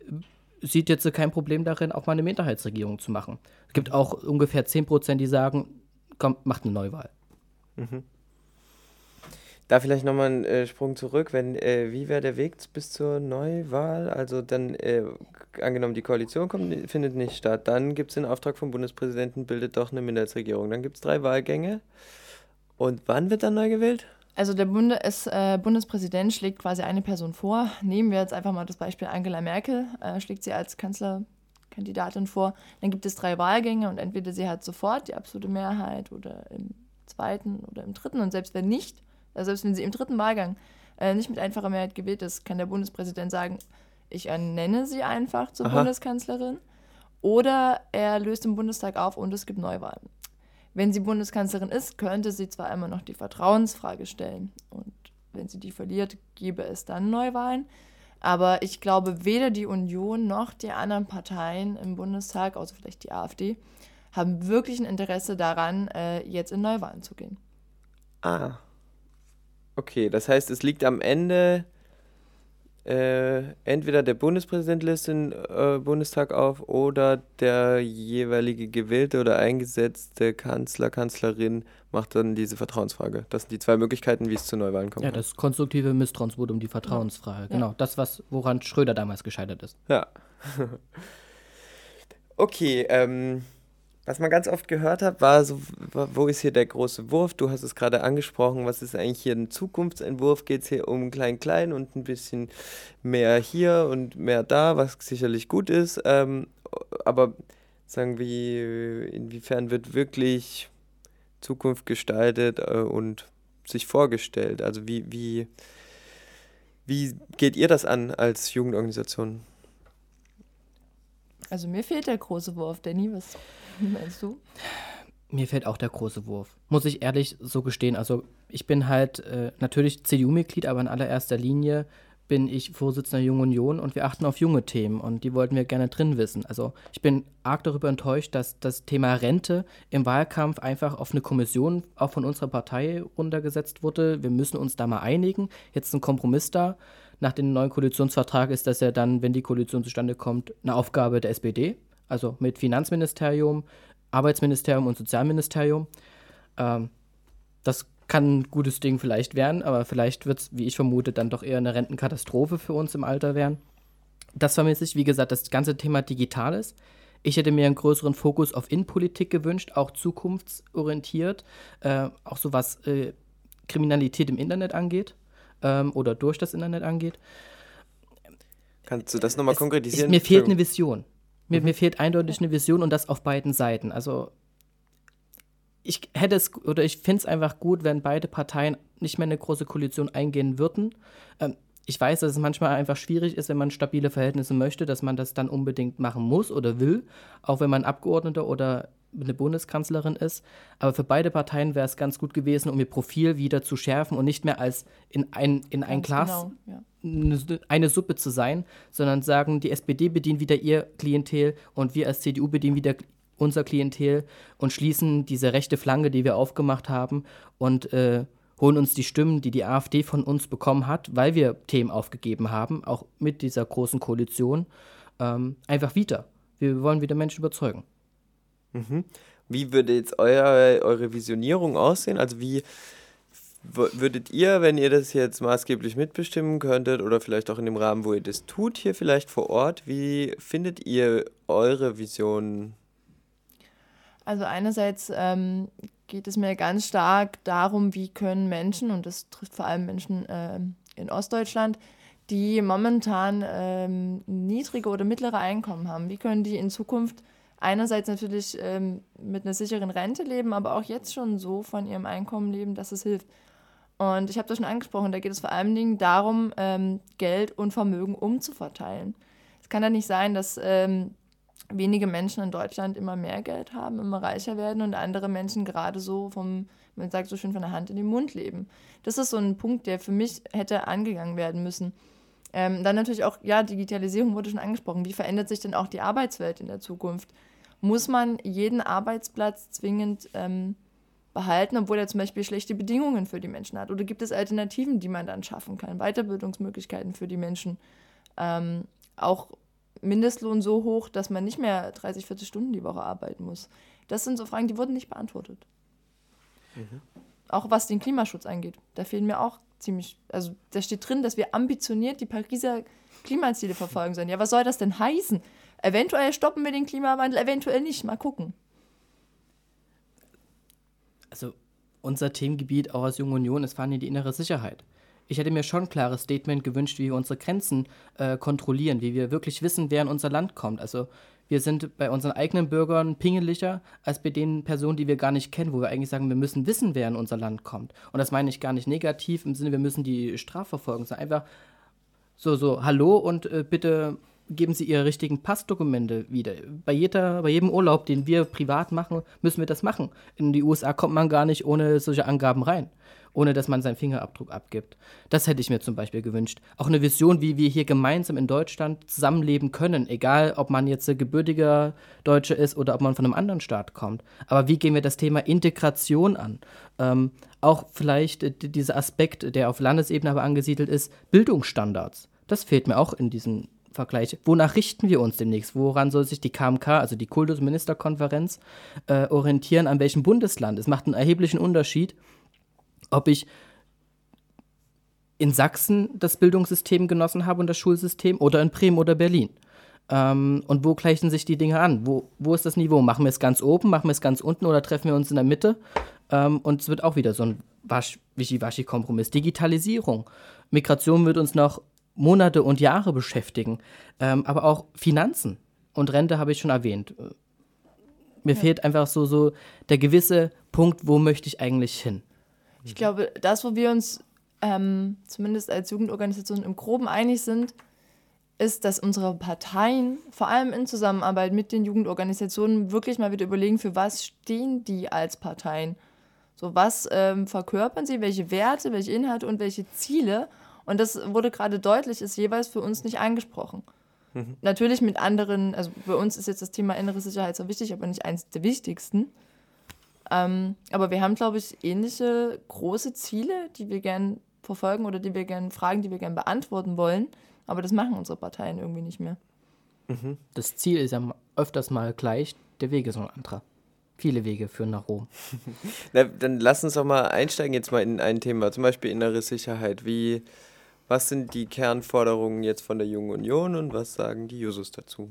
sieht jetzt kein Problem darin, auch mal eine Minderheitsregierung zu machen. Es gibt auch ungefähr 10%, die sagen, komm, macht eine Neuwahl. Mhm. Da vielleicht nochmal einen äh, Sprung zurück. Wenn, äh, wie wäre der Weg bis zur Neuwahl? Also dann, äh, angenommen, die Koalition kommt, findet nicht statt. Dann gibt es den Auftrag vom Bundespräsidenten, bildet doch eine Minderheitsregierung. Dann gibt es drei Wahlgänge. Und wann wird dann neu gewählt? Also der Bundes, äh, Bundespräsident schlägt quasi eine Person vor. Nehmen wir jetzt einfach mal das Beispiel Angela Merkel, äh, schlägt sie als Kanzlerkandidatin vor. Dann gibt es drei Wahlgänge und entweder sie hat sofort die absolute Mehrheit oder im zweiten oder im dritten. Und selbst wenn nicht, also selbst wenn sie im dritten Wahlgang äh, nicht mit einfacher Mehrheit gewählt ist, kann der Bundespräsident sagen, ich ernenne sie einfach zur Aha. Bundeskanzlerin. Oder er löst den Bundestag auf und es gibt Neuwahlen. Wenn sie Bundeskanzlerin ist, könnte sie zwar immer noch die Vertrauensfrage stellen. Und wenn sie die verliert, gäbe es dann Neuwahlen. Aber ich glaube, weder die Union noch die anderen Parteien im Bundestag, außer vielleicht die AfD, haben wirklich ein Interesse daran, äh, jetzt in Neuwahlen zu gehen. Ah, Okay, das heißt, es liegt am Ende äh, entweder der Bundespräsident lässt den äh, Bundestag auf oder der jeweilige gewählte oder eingesetzte Kanzler, Kanzlerin macht dann diese Vertrauensfrage. Das sind die zwei Möglichkeiten, wie es zu Neuwahlen kommt. Ja, das konstruktive Misstrauensvotum, die Vertrauensfrage. Ja. Genau, das, was, woran Schröder damals gescheitert ist. Ja. okay, ähm, was man ganz oft gehört hat, war so, wo ist hier der große Wurf? Du hast es gerade angesprochen, was ist eigentlich hier ein Zukunftsentwurf? Geht es hier um Klein-Klein und ein bisschen mehr hier und mehr da, was sicherlich gut ist. Ähm, aber sagen wir, inwiefern wird wirklich Zukunft gestaltet äh, und sich vorgestellt? Also wie, wie, wie geht ihr das an als Jugendorganisation? Also mir fehlt der große Wurf, Danny, was meinst du? Mir fehlt auch der große Wurf. Muss ich ehrlich so gestehen. Also ich bin halt äh, natürlich CDU-Mitglied, aber in allererster Linie bin ich Vorsitzender der Jungen Union und wir achten auf junge Themen und die wollten wir gerne drin wissen. Also ich bin arg darüber enttäuscht, dass das Thema Rente im Wahlkampf einfach auf eine Kommission auch von unserer Partei runtergesetzt wurde. Wir müssen uns da mal einigen. Jetzt ein Kompromiss da nach dem neuen Koalitionsvertrag ist das ja dann, wenn die Koalition zustande kommt, eine Aufgabe der SPD, also mit Finanzministerium, Arbeitsministerium und Sozialministerium. Ähm, das kann ein gutes Ding vielleicht werden, aber vielleicht wird es, wie ich vermute, dann doch eher eine Rentenkatastrophe für uns im Alter werden. Das vermisse ich, wie gesagt, das ganze Thema Digitales. Ich hätte mir einen größeren Fokus auf Innenpolitik gewünscht, auch zukunftsorientiert, äh, auch so was äh, Kriminalität im Internet angeht ähm, oder durch das Internet angeht. Kannst du das nochmal konkretisieren? Es, mir fehlt eine Vision. Mir, mhm. mir fehlt eindeutig eine Vision und das auf beiden Seiten. Also ich hätte es oder ich finde es einfach gut, wenn beide Parteien nicht mehr eine große Koalition eingehen würden. Ähm, ich weiß, dass es manchmal einfach schwierig ist, wenn man stabile Verhältnisse möchte, dass man das dann unbedingt machen muss oder will, auch wenn man Abgeordneter oder eine Bundeskanzlerin ist. Aber für beide Parteien wäre es ganz gut gewesen, um ihr Profil wieder zu schärfen und nicht mehr als in ein, in ein Glas Genau, ja. eine, eine Suppe zu sein, sondern sagen, die SPD bedient wieder ihr Klientel und wir als CDU bedienen wieder unser Klientel und schließen diese rechte Flanke, die wir aufgemacht haben und äh, holen uns die Stimmen, die die AfD von uns bekommen hat, weil wir Themen aufgegeben haben, auch mit dieser großen Koalition, ähm, einfach wieder. Wir wollen wieder Menschen überzeugen. Wie würde jetzt euer, eure Visionierung aussehen? Also wie würdet ihr, wenn ihr das jetzt maßgeblich mitbestimmen könntet oder vielleicht auch in dem Rahmen, wo ihr das tut, hier vielleicht vor Ort, wie findet ihr eure Vision? Also einerseits ähm, geht es mir ganz stark darum, wie können Menschen, und das trifft vor allem Menschen ähm, in Ostdeutschland, die momentan ähm, niedrige oder mittlere Einkommen haben, wie können die in Zukunft einerseits natürlich ähm, mit einer sicheren Rente leben, aber auch jetzt schon so von ihrem Einkommen leben, dass es hilft. Und ich habe das schon angesprochen, da geht es vor allen Dingen darum, ähm, Geld und Vermögen umzuverteilen. Es kann ja nicht sein, dass ähm, wenige Menschen in Deutschland immer mehr Geld haben, immer reicher werden und andere Menschen gerade so vom, man sagt so schön, von der Hand in den Mund leben. Das ist so ein Punkt, der für mich hätte angegangen werden müssen. Ähm, dann natürlich auch, ja, Digitalisierung wurde schon angesprochen. Wie verändert sich denn auch die Arbeitswelt in der Zukunft? Muss man jeden Arbeitsplatz zwingend ähm, behalten, obwohl er zum Beispiel schlechte Bedingungen für die Menschen hat? Oder gibt es Alternativen, die man dann schaffen kann? Weiterbildungsmöglichkeiten für die Menschen? Ähm, auch Mindestlohn so hoch, dass man nicht mehr 30, 40 Stunden die Woche arbeiten muss? Das sind so Fragen, die wurden nicht beantwortet. Auch was den Klimaschutz angeht. Da fehlen mir auch ziemlich, also da steht drin, dass wir ambitioniert die Pariser Klimaziele verfolgen sollen. Ja, was soll das denn heißen? Eventuell stoppen wir den Klimawandel, eventuell nicht. Mal gucken. also unser Themengebiet auch als Junge Union ist vor allem die innere Sicherheit. Ich hätte mir schon ein klares Statement gewünscht, wie wir unsere Grenzen äh, kontrollieren, wie wir wirklich wissen, wer in unser Land kommt. Also wir sind bei unseren eigenen Bürgern pingeliger als bei den Personen, die wir gar nicht kennen, wo wir eigentlich sagen, wir müssen wissen, wer in unser Land kommt. Und das meine ich gar nicht negativ im Sinne, wir müssen die strafverfolgen, sondern einfach so, so, hallo und äh, bitte geben Sie Ihre richtigen Passdokumente wieder. Bei, jeder, bei jedem Urlaub, den wir privat machen, müssen wir das machen. In die USA kommt man gar nicht ohne solche Angaben rein, ohne dass man seinen Fingerabdruck abgibt. Das hätte ich mir zum Beispiel gewünscht. Auch eine Vision, wie wir hier gemeinsam in Deutschland zusammenleben können, egal ob man jetzt gebürtiger Deutscher ist oder ob man von einem anderen Staat kommt. Aber wie gehen wir das Thema Integration an? Ähm, auch vielleicht äh, dieser Aspekt, der auf Landesebene aber angesiedelt ist, Bildungsstandards. Das fehlt mir auch in diesem Vergleich. Wonach richten wir uns demnächst? Woran soll sich die KMK, also die Kultusministerkonferenz, äh, orientieren? An welchem Bundesland? Es macht einen erheblichen Unterschied, ob ich in Sachsen das Bildungssystem genossen habe und das Schulsystem oder in Bremen oder Berlin. Ähm, und wo gleichen sich die Dinge an? Wo, wo ist das Niveau? Machen wir es ganz oben, machen wir es ganz unten oder treffen wir uns in der Mitte? Ähm, und es wird auch wieder so ein Wasch, Wischiwaschi-Kompromiss. Digitalisierung. Migration wird uns noch Monate und Jahre beschäftigen. Ähm, aber auch Finanzen und Rente habe ich schon erwähnt. Äh, Mir fehlt einfach so, so der gewisse Punkt, wo möchte ich eigentlich hin? Ich glaube, das, wo wir uns ähm, zumindest als Jugendorganisation im Groben einig sind, ist, dass unsere Parteien, vor allem in Zusammenarbeit mit den Jugendorganisationen, wirklich mal wieder überlegen, für was stehen die als Parteien. So, was ähm, verkörpern sie, welche Werte, welche Inhalte und welche Ziele. Und das wurde gerade deutlich, ist jeweils für uns nicht angesprochen. Natürlich mit anderen, also bei uns ist jetzt das Thema innere Sicherheit so wichtig, aber nicht eins der wichtigsten. Ähm, aber wir haben, glaube ich, ähnliche große Ziele, die wir gern verfolgen oder die wir gern fragen, die wir gern beantworten wollen. Aber das machen unsere Parteien irgendwie nicht mehr. Das Ziel ist ja öfters mal gleich, der Weg ist ein anderer. Viele Wege führen nach Rom. Na, dann lass uns doch mal einsteigen jetzt mal in ein Thema, zum Beispiel innere Sicherheit. Wie, was sind die Kernforderungen jetzt von der Jungen Union und was sagen die Jusos dazu?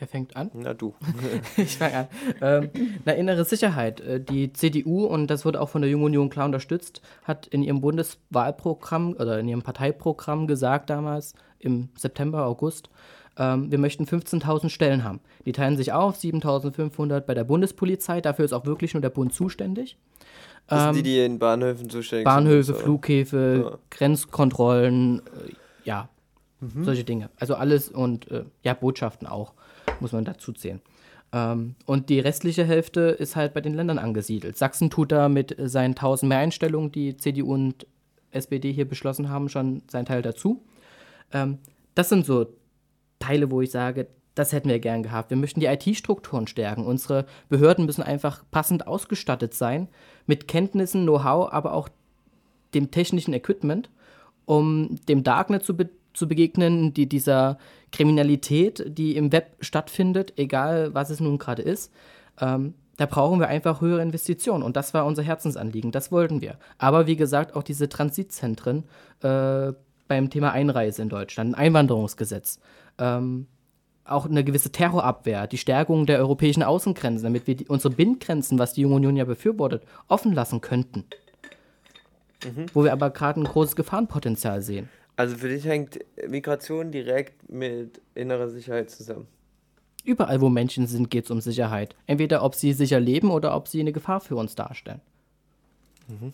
Wer fängt an? Na du. Ich fange an. Ähm, na, innere Sicherheit. Äh, Die CDU, und das wurde auch von der Jungen Union klar unterstützt, hat in ihrem Bundeswahlprogramm oder in ihrem Parteiprogramm gesagt damals, im September, August, ähm, wir möchten 15.000 Stellen haben. Die teilen sich auf, 7.500 bei der Bundespolizei, dafür ist auch wirklich nur der Bund zuständig. Das sind die, Ähm, die in Bahnhöfen zuständig sind. Bahnhöfe, und so. Flughäfe, Ja. Grenzkontrollen, äh, ja, solche Dinge. Also alles und äh, ja, Botschaften auch, muss man dazu zählen. Ähm, und die restliche Hälfte ist halt bei den Ländern angesiedelt. Sachsen tut da mit seinen 1000 Mehreinstellungen, die CDU und SPD hier beschlossen haben, schon seinen Teil dazu. Ähm, das sind so Teile, wo ich sage, das hätten wir gern gehabt. Wir möchten die IT-Strukturen stärken. Unsere Behörden müssen einfach passend ausgestattet sein mit Kenntnissen, Know-how, aber auch dem technischen Equipment, um dem Darknet zu, be zu begegnen, die, dieser Kriminalität, die im Web stattfindet, egal was es nun gerade ist. Ähm, da brauchen wir einfach höhere Investitionen. Und das war unser Herzensanliegen. Das wollten wir. Aber wie gesagt, auch diese Transitzentren äh, beim Thema Einreise in Deutschland, ein Einwanderungsgesetz. Ähm, auch eine gewisse Terrorabwehr, die Stärkung der europäischen Außengrenzen, damit wir die, unsere Bindgrenzen, was die Junge Union ja befürwortet, offen lassen könnten. Mhm. Wo wir aber gerade ein großes Gefahrenpotenzial sehen. Also für dich hängt Migration direkt mit innerer Sicherheit zusammen. Überall, wo Menschen sind, geht es um Sicherheit. Entweder ob sie sicher leben oder ob sie eine Gefahr für uns darstellen. Mhm.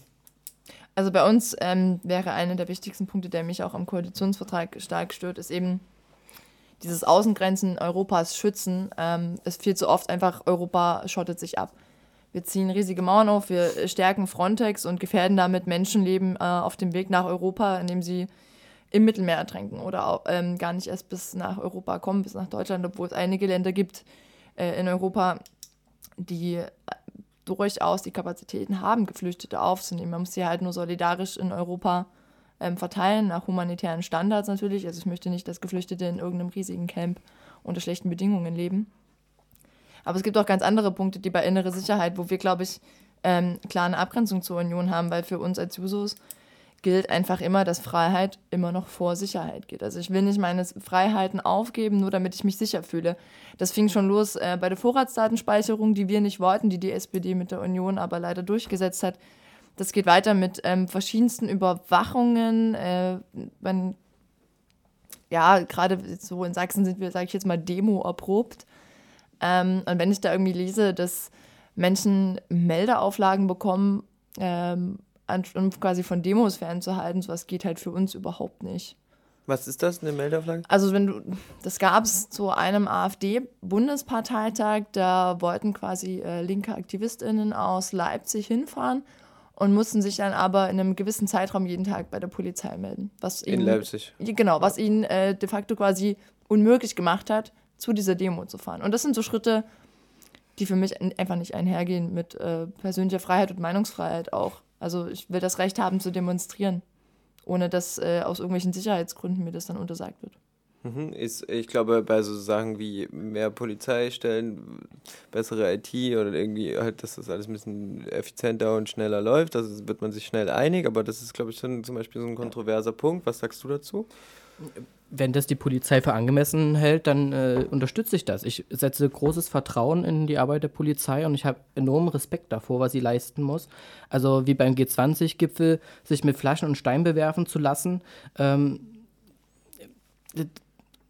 Also bei uns ähm, wäre einer der wichtigsten Punkte, der mich auch am Koalitionsvertrag stark stört, ist eben dieses Außengrenzen Europas schützen. Ähm, ist viel zu oft einfach, Europa schottet sich ab. Wir ziehen riesige Mauern auf, wir stärken Frontex und gefährden damit Menschenleben äh, auf dem Weg nach Europa, indem sie im Mittelmeer ertränken oder auch, ähm, gar nicht erst bis nach Europa kommen, bis nach Deutschland, obwohl es einige Länder gibt äh, in Europa, die äh, durchaus die Kapazitäten haben, Geflüchtete aufzunehmen. Man muss sie halt nur solidarisch in Europa ähm, verteilen, nach humanitären Standards natürlich. Also ich möchte nicht, dass Geflüchtete in irgendeinem riesigen Camp unter schlechten Bedingungen leben. Aber es gibt auch ganz andere Punkte, die bei innere Sicherheit, wo wir, glaube ich, ähm, klar eine Abgrenzung zur Union haben, weil für uns als Jusos gilt einfach immer, dass Freiheit immer noch vor Sicherheit geht. Also ich will nicht meine Freiheiten aufgeben, nur damit ich mich sicher fühle. Das fing schon los äh, bei der Vorratsdatenspeicherung, die wir nicht wollten, die die SPD mit der Union aber leider durchgesetzt hat. Das geht weiter mit ähm, verschiedensten Überwachungen. Äh, man, ja, gerade so in Sachsen sind wir, sage ich jetzt mal, Demo erprobt. Ähm, und wenn ich da irgendwie lese, dass Menschen Meldeauflagen bekommen, ähm, um quasi von Demos fernzuhalten. Sowas geht halt für uns überhaupt nicht. Was ist das, eine Meldeauflage? Also wenn du, das gab es zu einem AfD-Bundesparteitag, da wollten quasi äh, linke AktivistInnen aus Leipzig hinfahren und mussten sich dann aber in einem gewissen Zeitraum jeden Tag bei der Polizei melden. Was in ihnen, Leipzig. Genau, was ihnen äh, de facto quasi unmöglich gemacht hat, zu dieser Demo zu fahren. Und das sind so Schritte, die für mich einfach nicht einhergehen mit äh, persönlicher Freiheit und Meinungsfreiheit auch. Also ich will das Recht haben zu demonstrieren, ohne dass äh, aus irgendwelchen Sicherheitsgründen mir das dann untersagt wird. Mhm, ist, ich glaube, bei so Sachen wie mehr Polizeistellen, bessere IT oder irgendwie halt, dass das alles ein bisschen effizienter und schneller läuft, da wird man sich schnell einig, aber das ist, glaube ich, schon zum Beispiel so ein kontroverser Punkt. Was sagst du dazu? wenn das die Polizei für angemessen hält, dann äh, unterstütze ich das. Ich setze großes Vertrauen in die Arbeit der Polizei und ich habe enormen Respekt davor, was sie leisten muss. Also wie beim G20-Gipfel, sich mit Flaschen und Stein bewerfen zu lassen. Ähm,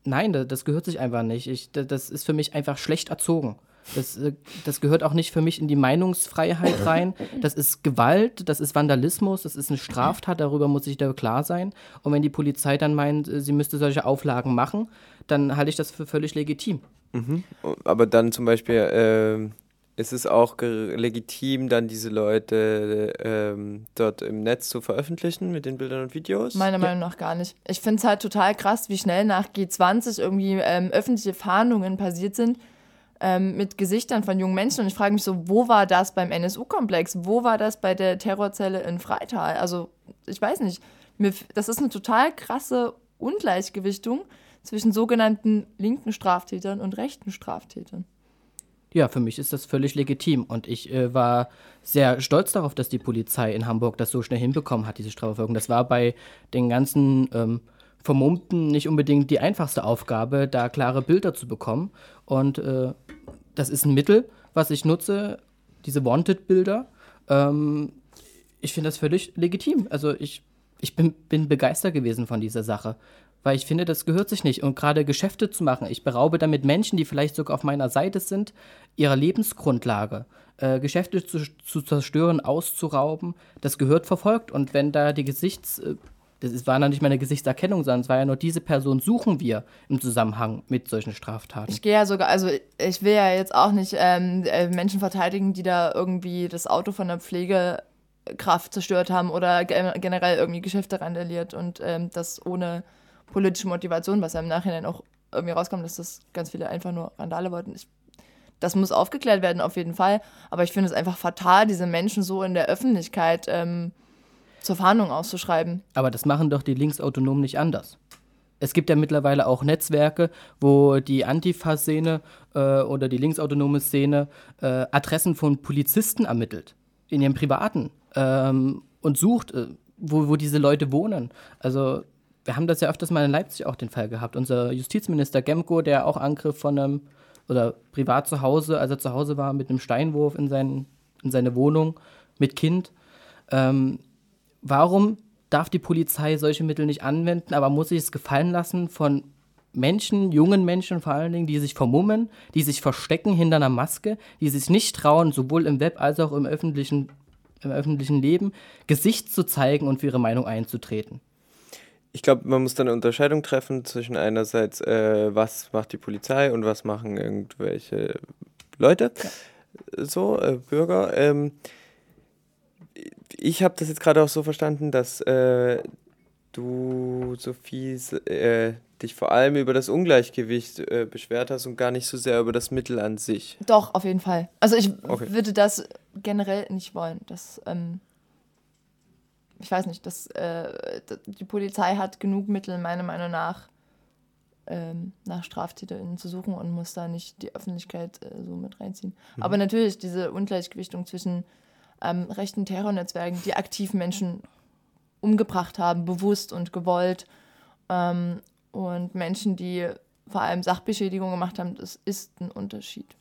nein, das gehört sich einfach nicht. Ich, das ist für mich einfach schlecht erzogen. Das, äh, das gehört auch nicht für mich in die Meinungsfreiheit rein. Das ist Gewalt, das ist Vandalismus, das ist eine Straftat, darüber muss ich da klar sein. Und wenn die Polizei dann meint, äh, sie müsste solche Auflagen machen, dann halte ich das für völlig legitim. Mhm. Aber dann zum Beispiel äh, ist es auch legitim, dann diese Leute äh, dort im Netz zu veröffentlichen mit den Bildern und Videos? Meiner Meinung nach gar nicht. Ich finde es halt total krass, wie schnell nach G20 irgendwie ähm, öffentliche Fahndungen passiert sind ähm, mit Gesichtern von jungen Menschen. Und ich frage mich so, wo war das beim NSU-Komplex? Wo war das bei der Terrorzelle in Freital? Also, ich weiß nicht. Mir, das ist eine total krasse Ungleichgewichtung zwischen sogenannten linken Straftätern und rechten Straftätern. Ja, für mich ist das völlig legitim. Und ich äh, war sehr stolz darauf, dass die Polizei in Hamburg das so schnell hinbekommen hat, diese Strafverfolgung. Das war bei den ganzen ähm, Vermummten nicht unbedingt die einfachste Aufgabe, da klare Bilder zu bekommen. Und äh, das ist ein Mittel, was ich nutze, diese Wanted-Bilder. Ähm, ich finde das völlig legitim. Also ich, ich bin, bin begeistert gewesen von dieser Sache, weil ich finde, das gehört sich nicht. Und gerade Geschäfte zu machen, ich beraube damit Menschen, die vielleicht sogar auf meiner Seite sind, ihrer Lebensgrundlage. Äh, Geschäfte zu, zu zerstören, auszurauben, das gehört verfolgt. Und wenn da die Gesichts... Äh, Das war noch nicht mal eine Gesichtserkennung, sondern es war ja nur diese Person suchen wir im Zusammenhang mit solchen Straftaten. Ich gehe ja sogar, also ich will ja jetzt auch nicht ähm, äh, Menschen verteidigen, die da irgendwie das Auto von der Pflegekraft zerstört haben oder generell irgendwie Geschäfte randaliert und ähm, das ohne politische Motivation, was ja im Nachhinein auch irgendwie rauskommt, dass das ganz viele einfach nur Randale wollten. Ich, das muss aufgeklärt werden, auf jeden Fall. Aber ich finde es einfach fatal, diese Menschen so in der Öffentlichkeit ähm, zur Fahndung auszuschreiben. Aber das machen doch die Linksautonomen nicht anders. Es gibt ja mittlerweile auch Netzwerke, wo die Antifa-Szene äh, oder die linksautonome Szene äh, Adressen von Polizisten ermittelt, in ihrem privaten, ähm, und sucht, äh, wo, wo diese Leute wohnen. Also wir haben das ja öfters mal in Leipzig auch den Fall gehabt. Unser Justizminister Gemko, der auch Angriff von einem, oder privat zu Hause, als er zu Hause war, mit einem Steinwurf in, sein, in seine Wohnung mit Kind. Ähm, warum darf die Polizei solche Mittel nicht anwenden, aber muss sich es gefallen lassen von Menschen, jungen Menschen vor allen Dingen, die sich vermummen, die sich verstecken hinter einer Maske, die sich nicht trauen, sowohl im Web als auch im öffentlichen, im öffentlichen Leben, Gesicht zu zeigen und für ihre Meinung einzutreten. Ich glaube, man muss da eine Unterscheidung treffen zwischen einerseits, äh, was macht die Polizei und was machen irgendwelche Leute, ja. so, äh, Bürger. Ähm, ich habe das jetzt gerade auch so verstanden, dass äh, du, Sophie, äh, dich vor allem über das Ungleichgewicht äh, beschwert hast und gar nicht so sehr über das Mittel an sich. Doch, auf jeden Fall. Also ich okay. würde das generell nicht wollen. Dass, ähm, ich weiß nicht, dass, äh, die Polizei hat genug Mittel, meiner Meinung nach, ähm, nach StraftäterInnen zu suchen und muss da nicht die Öffentlichkeit äh, so mit reinziehen. Mhm. Aber natürlich diese Ungleichgewichtung zwischen ähm, rechten Terrornetzwerken, die aktiv Menschen umgebracht haben, bewusst und gewollt. Ähm, und Menschen, die vor allem Sachbeschädigung gemacht haben, das ist ein Unterschied.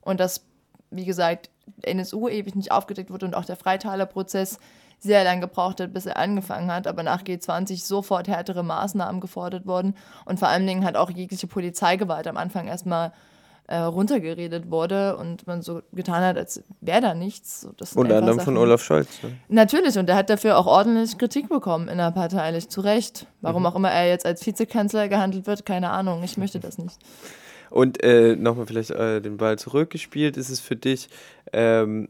Und dass, wie gesagt, NSU ewig nicht aufgedeckt wurde und auch der Freitaler-Prozess sehr lange gebraucht hat, bis er angefangen hat, aber nach G20 sofort härtere Maßnahmen gefordert wurden und vor allen Dingen hat auch jegliche Polizeigewalt am Anfang erstmal äh, runtergeredet wurde und man so getan hat, als wäre da nichts. So, Unter anderem Sachen. von Olaf Scholz. Ne? Natürlich, und er hat dafür auch ordentlich Kritik bekommen innerparteilich, zu Recht. Warum mhm. auch immer er jetzt als Vizekanzler gehandelt wird, keine Ahnung, ich möchte das nicht. Und äh, nochmal vielleicht äh, den Ball zurückgespielt, ist es für dich ähm,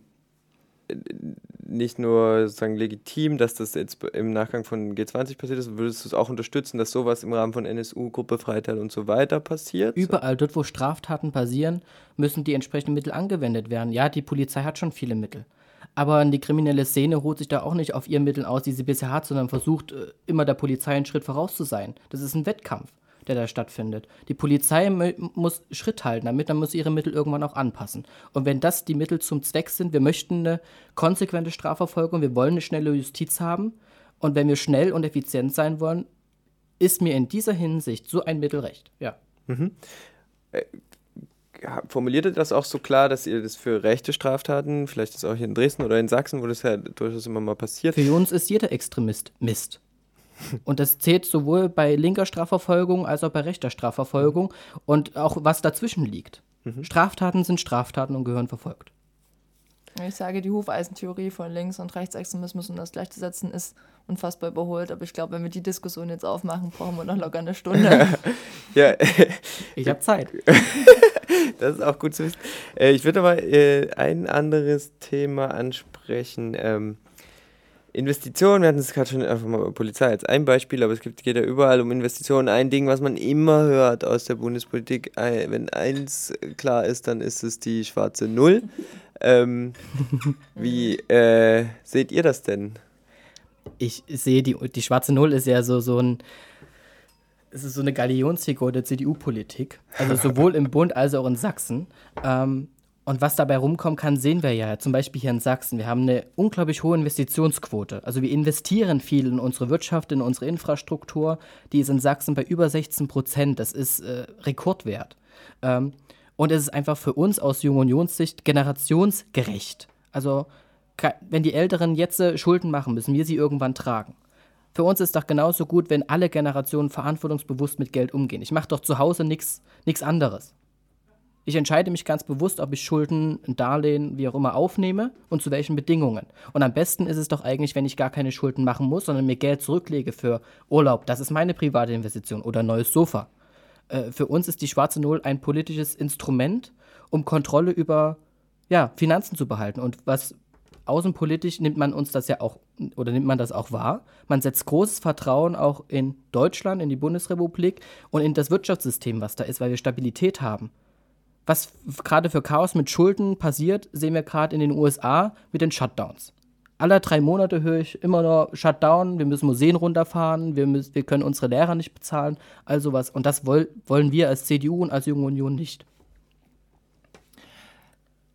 nicht nur sozusagen legitim, dass das jetzt im Nachgang von G20 passiert ist, würdest du es auch unterstützen, dass sowas im Rahmen von NSU, Gruppe Freital und so weiter passiert? Überall dort, wo Straftaten passieren, müssen die entsprechenden Mittel angewendet werden. Ja, die Polizei hat schon viele Mittel. Aber die kriminelle Szene ruht sich da auch nicht auf ihren Mitteln aus, die sie bisher hat, sondern versucht äh, immer der Polizei einen Schritt voraus zu sein. Das ist ein Wettkampf der da stattfindet. Die Polizei muss Schritt halten, damit dann muss ihre Mittel irgendwann auch anpassen. Und wenn das die Mittel zum Zweck sind, wir möchten eine konsequente Strafverfolgung, wir wollen eine schnelle Justiz haben und wenn wir schnell und effizient sein wollen, ist mir in dieser Hinsicht so ein Mittel recht. Ja. Mhm. Äh, formuliert ihr das auch so klar, dass ihr das für rechte Straftaten, vielleicht ist auch hier in Dresden oder in Sachsen, wo das ja durchaus immer mal passiert. Für uns ist jeder Extremist Mist. Und das zählt sowohl bei linker Strafverfolgung als auch bei rechter Strafverfolgung und auch was dazwischen liegt. Mhm. Straftaten sind Straftaten und gehören verfolgt. Ich sage, die Hufeisentheorie von Links- und Rechtsextremismus und das gleichzusetzen ist unfassbar überholt. Aber ich glaube, wenn wir die Diskussion jetzt aufmachen, brauchen wir noch locker eine Stunde. ja. Ich habe Zeit. das ist auch gut zu wissen. Äh, ich würde aber äh, ein anderes Thema ansprechen. Investitionen, wir hatten es gerade schon einfach mal Polizei als ein Beispiel, aber es gibt, geht ja überall um Investitionen. Ein Ding, was man immer hört aus der Bundespolitik, wenn eins klar ist, dann ist es die schwarze Null. Ähm, wie äh, seht ihr das denn? Ich sehe, die, die schwarze Null ist ja so, so ein. Es ist so eine Galionsfigur der CDU-Politik. Also sowohl im Bund als auch in Sachsen. Ähm, und was dabei rumkommen kann, sehen wir ja. Zum Beispiel hier in Sachsen. Wir haben eine unglaublich hohe Investitionsquote. Also wir investieren viel in unsere Wirtschaft, in unsere Infrastruktur. Die ist in Sachsen bei über 16 Prozent. Das ist äh, Rekordwert. Ähm, und es ist einfach für uns aus Jung Unionssicht generationsgerecht. Also wenn die Älteren jetzt äh, Schulden machen, müssen wir sie irgendwann tragen. Für uns ist doch genauso gut, wenn alle Generationen verantwortungsbewusst mit Geld umgehen. Ich mache doch zu Hause nichts anderes. Ich entscheide mich ganz bewusst, ob ich Schulden, ein Darlehen, wie auch immer aufnehme und zu welchen Bedingungen. Und am besten ist es doch eigentlich, wenn ich gar keine Schulden machen muss, sondern mir Geld zurücklege für Urlaub. Das ist meine private Investition oder neues Sofa. Äh, für uns ist die schwarze Null ein politisches Instrument, um Kontrolle über ja, Finanzen zu behalten. Und was außenpolitisch nimmt man uns das ja auch oder nimmt man das auch wahr. Man setzt großes Vertrauen auch in Deutschland, in die Bundesrepublik und in das Wirtschaftssystem, was da ist, weil wir Stabilität haben. Was gerade für Chaos mit Schulden passiert, sehen wir gerade in den USA mit den Shutdowns. Alle drei Monate höre ich immer nur Shutdown, wir müssen Museen runterfahren, wir, müssen, wir können unsere Lehrer nicht bezahlen, all sowas. Und das woll, wollen wir als CDU und als Junge Union nicht.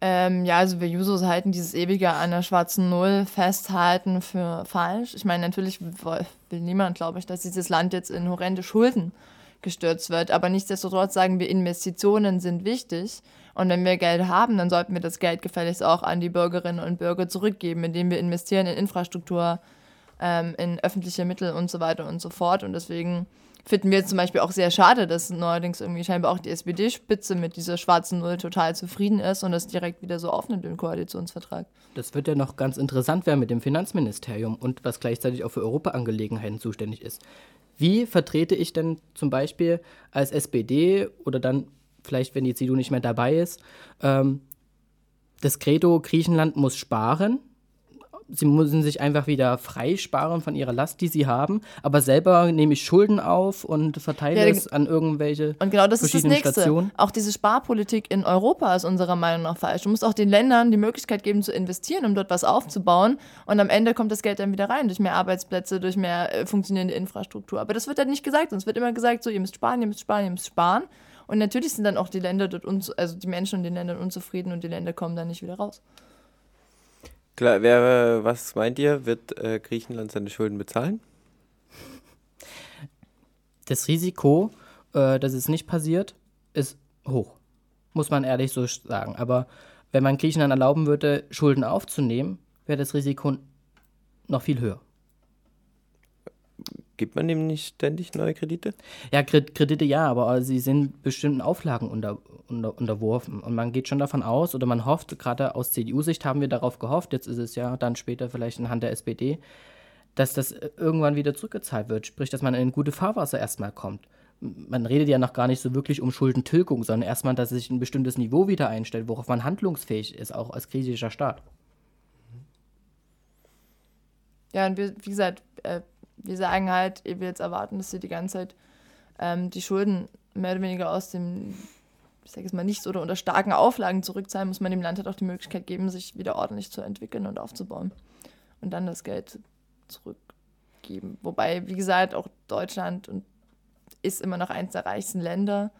Ähm, ja, also wir Jusos halten dieses ewige an der schwarzen Null festhalten für falsch. Ich meine, natürlich will niemand, glaube ich, dass dieses Land jetzt in horrende Schulden gestürzt wird. Aber nichtsdestotrotz sagen wir, Investitionen sind wichtig. Und wenn wir Geld haben, dann sollten wir das Geld gefälligst auch an die Bürgerinnen und Bürger zurückgeben, indem wir investieren in Infrastruktur, ähm, in öffentliche Mittel und so weiter und so fort. Und deswegen finden wir zum Beispiel auch sehr schade, dass neuerdings irgendwie scheinbar auch die SPD-Spitze mit dieser schwarzen Null total zufrieden ist und das direkt wieder so aufnimmt im Koalitionsvertrag. Das wird ja noch ganz interessant werden mit dem Finanzministerium und was gleichzeitig auch für Europaangelegenheiten zuständig ist. Wie vertrete ich denn zum Beispiel als SPD oder dann vielleicht, wenn die CDU nicht mehr dabei ist, ähm, das Credo, Griechenland muss sparen sie müssen sich einfach wieder freisparen von ihrer Last, die sie haben, aber selber nehme ich Schulden auf und verteile ja, es an irgendwelche Und genau das ist das Nächste. Stationen. Auch diese Sparpolitik in Europa ist unserer Meinung nach falsch. Du musst auch den Ländern die Möglichkeit geben zu investieren, um dort was aufzubauen und am Ende kommt das Geld dann wieder rein durch mehr Arbeitsplätze, durch mehr äh, funktionierende Infrastruktur. Aber das wird dann nicht gesagt, sonst wird immer gesagt, so ihr müsst sparen, ihr müsst sparen, ihr müsst sparen. Und natürlich sind dann auch die Länder dort, also die Menschen in den Ländern unzufrieden und die Länder kommen dann nicht wieder raus. Klar, wer, was meint ihr? Wird äh, Griechenland seine Schulden bezahlen? Das Risiko, äh, dass es nicht passiert, ist hoch. Muss man ehrlich so sagen. Aber wenn man Griechenland erlauben würde, Schulden aufzunehmen, wäre das Risiko noch viel höher. Gibt man ihm nicht ständig neue Kredite? Ja, Kredite ja, aber sie sind bestimmten Auflagen unter, unter, unterworfen. Und man geht schon davon aus, oder man hofft, gerade aus CDU-Sicht haben wir darauf gehofft, jetzt ist es ja dann später vielleicht in Hand der SPD, dass das irgendwann wieder zurückgezahlt wird. Sprich, dass man in gute Fahrwasser erstmal kommt. Man redet ja noch gar nicht so wirklich um Schuldentilgung, sondern erstmal, dass sich ein bestimmtes Niveau wieder einstellt, worauf man handlungsfähig ist, auch als griechischer Staat. Ja, und wie gesagt, äh, wir sagen halt, ihr jetzt erwarten, dass sie die ganze Zeit ähm, die Schulden mehr oder weniger aus dem, ich sage jetzt mal, nichts oder unter starken Auflagen zurückzahlen, muss man dem Land halt auch die Möglichkeit geben, sich wieder ordentlich zu entwickeln und aufzubauen. Und dann das Geld zurückgeben. Wobei, wie gesagt, auch Deutschland und ist immer noch eines der reichsten Länder.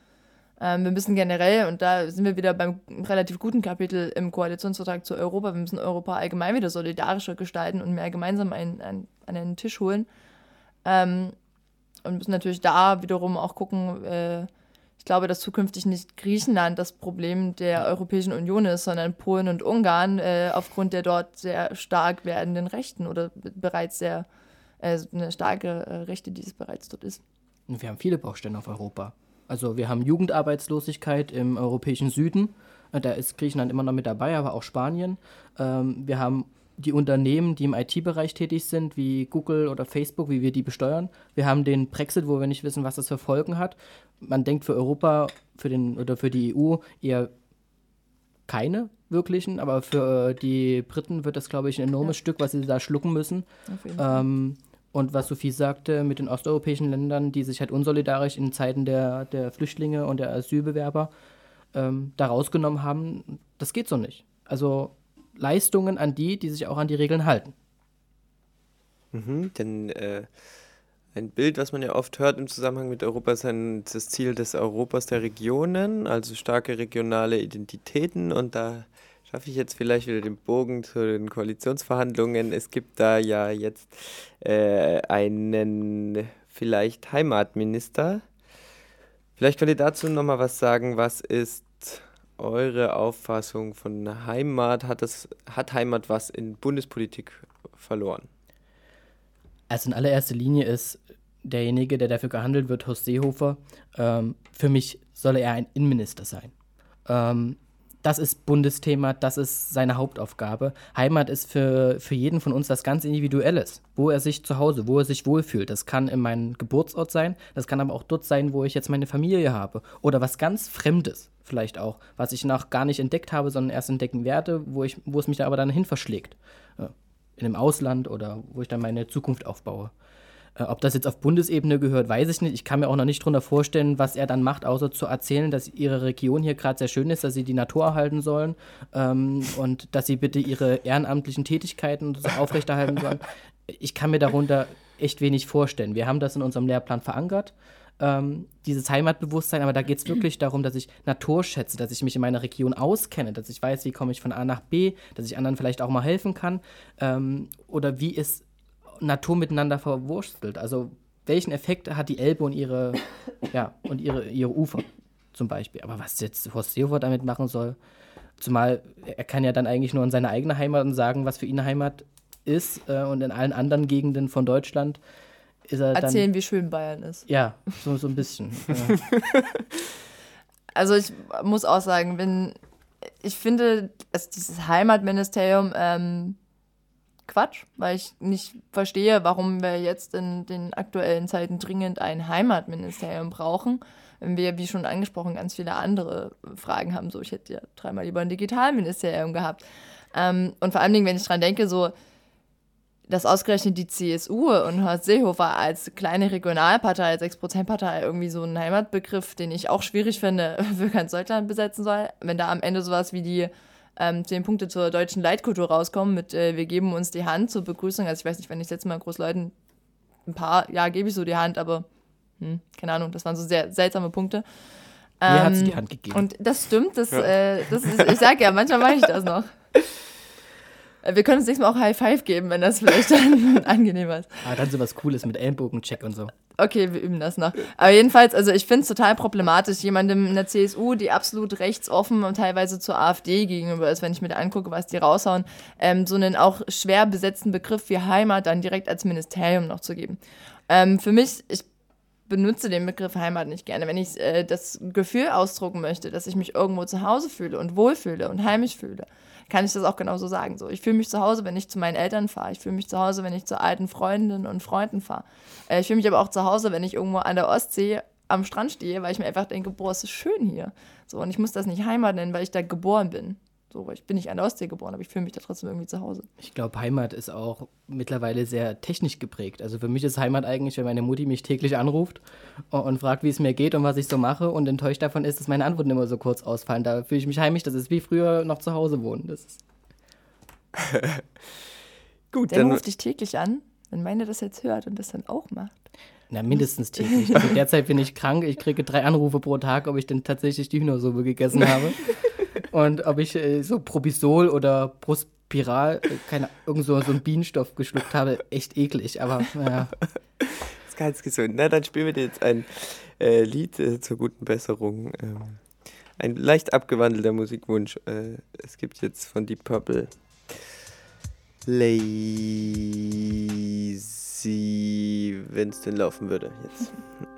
Ähm, wir müssen generell, und da sind wir wieder beim relativ guten Kapitel im Koalitionsvertrag zu Europa, wir müssen Europa allgemein wieder solidarischer gestalten und mehr gemeinsam ein, ein, an einen Tisch holen. Ähm, und müssen natürlich da wiederum auch gucken, äh, ich glaube, dass zukünftig nicht Griechenland das Problem der Europäischen Union ist, sondern Polen und Ungarn äh, aufgrund der dort sehr stark werdenden Rechten oder bereits sehr äh, eine starke äh, Rechte, die es bereits dort ist. Wir haben viele Baustellen auf Europa. Also wir haben Jugendarbeitslosigkeit im europäischen Süden. Äh, da ist Griechenland immer noch mit dabei, aber auch Spanien. Ähm, wir haben die Unternehmen, die im IT-Bereich tätig sind, wie Google oder Facebook, wie wir die besteuern. Wir haben den Brexit, wo wir nicht wissen, was das für Folgen hat. Man denkt für Europa für den, oder für die EU eher keine wirklichen, aber für äh, die Briten wird das, glaube ich, ein enormes ja. Stück, was sie da schlucken müssen. Ähm, und was Sophie sagte, mit den osteuropäischen Ländern, die sich halt unsolidarisch in Zeiten der, der Flüchtlinge und der Asylbewerber ähm, da rausgenommen haben, das geht so nicht. Also Leistungen an die, die sich auch an die Regeln halten. Mhm, denn äh, ein Bild, was man ja oft hört im Zusammenhang mit Europa, ist ein, das Ziel des Europas der Regionen, also starke regionale Identitäten. Und da schaffe ich jetzt vielleicht wieder den Bogen zu den Koalitionsverhandlungen. Es gibt da ja jetzt äh, einen vielleicht Heimatminister. Vielleicht könnt ihr dazu nochmal was sagen. Was ist eure Auffassung von Heimat? Hat, das, hat Heimat was in Bundespolitik verloren? Also in allererster Linie ist derjenige, der dafür gehandelt wird, Horst Seehofer. Ähm, für mich soll er ein Innenminister sein. Ähm, das ist Bundesthema, das ist seine Hauptaufgabe. Heimat ist für, für jeden von uns das ganz Individuelles, wo er sich zu Hause, wo er sich wohlfühlt. Das kann in meinem Geburtsort sein, das kann aber auch dort sein, wo ich jetzt meine Familie habe. Oder was ganz Fremdes vielleicht auch, was ich noch gar nicht entdeckt habe, sondern erst entdecken werde, wo, ich, wo es mich da aber dann hin verschlägt. In einem Ausland oder wo ich dann meine Zukunft aufbaue. Äh, ob das jetzt auf Bundesebene gehört, weiß ich nicht. Ich kann mir auch noch nicht darunter vorstellen, was er dann macht, außer zu erzählen, dass ihre Region hier gerade sehr schön ist, dass sie die Natur erhalten sollen ähm, und dass sie bitte ihre ehrenamtlichen Tätigkeiten aufrechterhalten sollen. Ich kann mir darunter echt wenig vorstellen. Wir haben das in unserem Lehrplan verankert. Ähm, dieses Heimatbewusstsein, aber da geht es wirklich darum, dass ich Natur schätze, dass ich mich in meiner Region auskenne, dass ich weiß, wie komme ich von A nach B, dass ich anderen vielleicht auch mal helfen kann ähm, oder wie ist Natur miteinander verwurstelt. Also welchen Effekt hat die Elbe und ihre, ja, und ihre, ihre Ufer zum Beispiel. Aber was jetzt Horst Seehofer damit machen soll, zumal er kann ja dann eigentlich nur in seine eigene Heimat und sagen, was für ihn Heimat ist äh, und in allen anderen Gegenden von Deutschland ist er Erzählen, dann, wie schön Bayern ist. Ja, so, so ein bisschen. ja. Also ich muss auch sagen, wenn ich finde, also dieses Heimatministerium ähm, Quatsch, weil ich nicht verstehe, warum wir jetzt in den aktuellen Zeiten dringend ein Heimatministerium brauchen, wenn wir, wie schon angesprochen, ganz viele andere Fragen haben. So, ich hätte ja dreimal lieber ein Digitalministerium gehabt. Ähm, und vor allen Dingen, wenn ich dran denke, so, dass ausgerechnet die CSU und Horst Seehofer als kleine Regionalpartei, als 6%-Partei irgendwie so einen Heimatbegriff, den ich auch schwierig finde, für ganz Deutschland besetzen soll. Wenn da am Ende sowas wie die ähm, zehn Punkte zur deutschen Leitkultur rauskommen mit äh, wir geben uns die Hand zur Begrüßung. Also ich weiß nicht, wenn ich jetzt mal Großleuten ein paar, ja, gebe ich so die Hand, aber hm, keine Ahnung, das waren so sehr seltsame Punkte. Mir ähm, hat sie die Hand gegeben. Und das stimmt, das, ja. äh, das ist, ich sag ja, manchmal mache ich das noch. Wir können uns nächstes Mal auch High Five geben, wenn das vielleicht dann angenehmer ist. Ah, dann so was Cooles mit Ellenbogencheck und so. Okay, wir üben das noch. Aber jedenfalls, also ich finde es total problematisch, jemandem in der CSU, die absolut rechtsoffen und teilweise zur AfD gegenüber ist, wenn ich mir da angucke, was die raushauen, ähm, so einen auch schwer besetzten Begriff wie Heimat dann direkt als Ministerium noch zu geben. Ähm, für mich, ich benutze den Begriff Heimat nicht gerne. Wenn ich äh, das Gefühl ausdrucken möchte, dass ich mich irgendwo zu Hause fühle und wohlfühle und heimisch fühle, kann ich das auch genauso sagen. So, ich fühle mich zu Hause, wenn ich zu meinen Eltern fahre. Ich fühle mich zu Hause, wenn ich zu alten Freundinnen und Freunden fahre. Äh, ich fühle mich aber auch zu Hause, wenn ich irgendwo an der Ostsee am Strand stehe, weil ich mir einfach denke, boah, es ist schön hier. So, und ich muss das nicht Heimat nennen, weil ich da geboren bin. So, ich bin nicht an der Ostsee geboren, aber ich fühle mich da trotzdem irgendwie zu Hause. Ich glaube, Heimat ist auch mittlerweile sehr technisch geprägt. Also für mich ist Heimat eigentlich, wenn meine Mutti mich täglich anruft und fragt, wie es mir geht und was ich so mache und enttäuscht davon ist, dass meine Antworten immer so kurz ausfallen. Da fühle ich mich heimisch. Das ist wie früher noch zu Hause wohnen. Das ist Gut, Der dann ruft dich täglich an, wenn meine das jetzt hört und das dann auch macht. Na, mindestens täglich. Also derzeit bin ich krank. Ich kriege drei Anrufe pro Tag, ob ich denn tatsächlich die Hühnersuppe gegessen habe. Und ob ich äh, so Probisol oder Prospiral, äh, keine, irgend so, so einen Bienenstoff geschluckt habe, echt eklig, aber naja. Ist ganz gesund. Na, dann spielen wir dir jetzt ein äh, Lied äh, zur guten Besserung. Ähm, ein leicht abgewandelter Musikwunsch. Äh, es gibt jetzt von Deep Purple Lazy, wenn es denn laufen würde jetzt.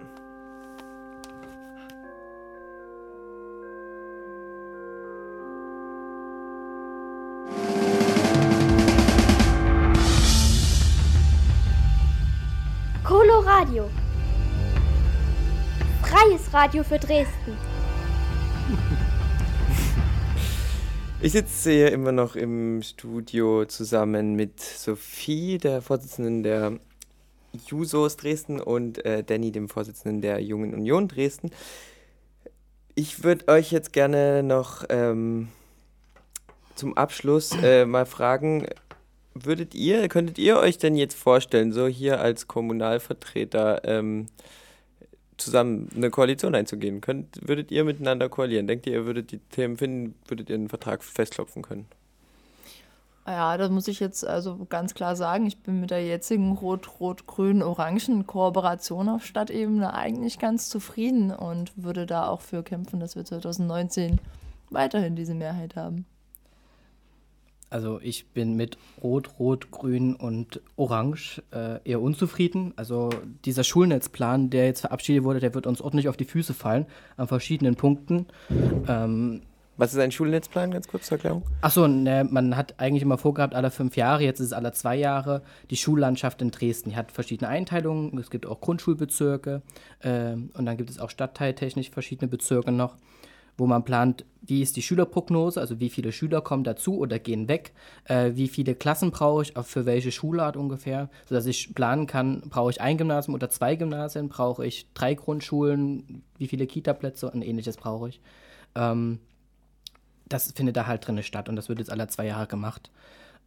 Radio für Dresden. Ich sitze hier immer noch im Studio zusammen mit Sophie, der Vorsitzenden der Jusos Dresden, und äh, Danny, dem Vorsitzenden der Jungen Union Dresden. Ich würde euch jetzt gerne noch ähm, zum Abschluss äh, mal fragen, würdet ihr, könntet ihr euch denn jetzt vorstellen, so hier als Kommunalvertreter ähm, zusammen eine Koalition einzugehen? Könnt, würdet ihr miteinander koalieren? Denkt ihr, ihr würdet die Themen finden, würdet ihr einen Vertrag festklopfen können? Ja, da muss ich jetzt also ganz klar sagen, ich bin mit der jetzigen rot-rot-grün-orangen Kooperation auf Stadtebene eigentlich ganz zufrieden und würde da auch für kämpfen, dass wir 2019 weiterhin diese Mehrheit haben. Also ich bin mit Rot, Rot, Grün und Orange äh, eher unzufrieden. Also dieser Schulnetzplan, der jetzt verabschiedet wurde, der wird uns ordentlich auf die Füße fallen an verschiedenen Punkten. Ähm, Was ist ein Schulnetzplan, ganz kurz zur Erklärung? Achso, ne, man hat eigentlich immer vorgehabt, alle fünf Jahre, jetzt ist es alle zwei Jahre, die Schullandschaft in Dresden. Die hat verschiedene Einteilungen, es gibt auch Grundschulbezirke äh, und dann gibt es auch stadtteiltechnisch verschiedene Bezirke noch, wo man plant, wie ist die Schülerprognose, also wie viele Schüler kommen dazu oder gehen weg, äh, wie viele Klassen brauche ich, für welche Schulart ungefähr, sodass ich planen kann, brauche ich ein Gymnasium oder zwei Gymnasien, brauche ich drei Grundschulen, wie viele Kita-Plätze und ähnliches brauche ich. Ähm, das findet da halt drin statt und das wird jetzt alle zwei Jahre gemacht.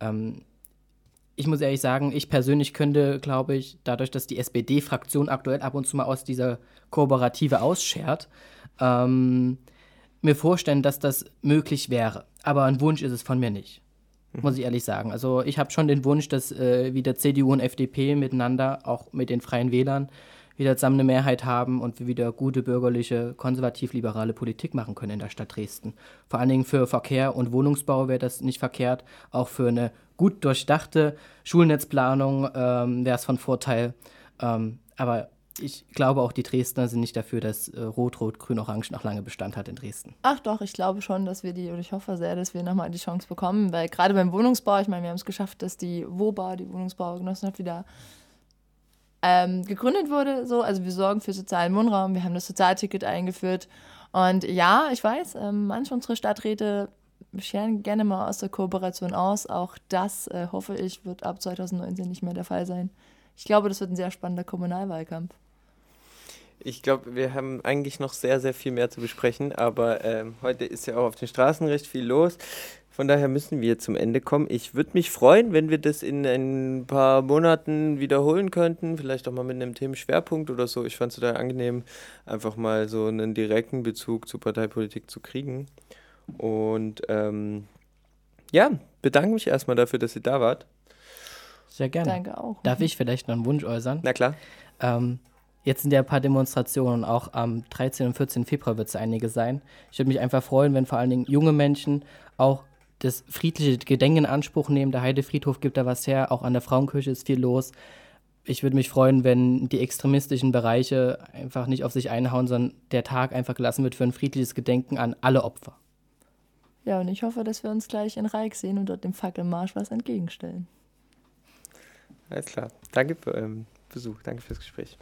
Ähm, ich muss ehrlich sagen, ich persönlich könnte, glaube ich, dadurch, dass die SPD-Fraktion aktuell ab und zu mal aus dieser Kooperative ausschert, ähm, mir vorstellen, dass das möglich wäre. Aber ein Wunsch ist es von mir nicht. Mhm. Muss ich ehrlich sagen. Also ich habe schon den Wunsch, dass äh, wieder CDU und FDP miteinander, auch mit den Freien Wählern, wieder zusammen eine Mehrheit haben und wir wieder gute bürgerliche, konservativ-liberale Politik machen können in der Stadt Dresden. Vor allen Dingen für Verkehr und Wohnungsbau wäre das nicht verkehrt. Auch für eine gut durchdachte Schulnetzplanung ähm, wäre es von Vorteil. Ähm, aber ich glaube auch, die Dresdner sind nicht dafür, dass äh, Rot, Rot, Grün, Orange noch lange Bestand hat in Dresden. Ach doch, ich glaube schon, dass wir die, und ich hoffe sehr, dass wir nochmal die Chance bekommen, weil gerade beim Wohnungsbau, ich meine, wir haben es geschafft, dass die WOBA, die Wohnungsbaugenossenschaft, wieder ähm, gegründet wurde. So. Also wir sorgen für sozialen Wohnraum, wir haben das Sozialticket eingeführt. Und ja, ich weiß, ähm, manche unserer Stadträte scheren gerne mal aus der Kooperation aus. Auch das, äh, hoffe ich, wird ab 2019 nicht mehr der Fall sein. Ich glaube, das wird ein sehr spannender Kommunalwahlkampf. Ich glaube, wir haben eigentlich noch sehr, sehr viel mehr zu besprechen, aber ähm, heute ist ja auch auf den Straßen recht viel los. Von daher müssen wir zum Ende kommen. Ich würde mich freuen, wenn wir das in ein paar Monaten wiederholen könnten. Vielleicht auch mal mit einem Themenschwerpunkt oder so. Ich fand es total angenehm, einfach mal so einen direkten Bezug zur Parteipolitik zu kriegen. Und ähm, ja, bedanke mich erstmal dafür, dass ihr da wart. Sehr gerne. Danke auch. Darf ich vielleicht noch einen Wunsch äußern? Na klar. Ähm, Jetzt sind ja ein paar Demonstrationen, auch am 13. und 14. Februar wird es einige sein. Ich würde mich einfach freuen, wenn vor allen Dingen junge Menschen auch das friedliche Gedenken in Anspruch nehmen. Der Heidefriedhof gibt da was her, auch an der Frauenkirche ist viel los. Ich würde mich freuen, wenn die extremistischen Bereiche einfach nicht auf sich einhauen, sondern der Tag einfach gelassen wird für ein friedliches Gedenken an alle Opfer. Ja, und ich hoffe, dass wir uns gleich in Reik sehen und dort dem Fackelmarsch was entgegenstellen. Alles klar. Danke für euren Besuch. Danke fürs Gespräch.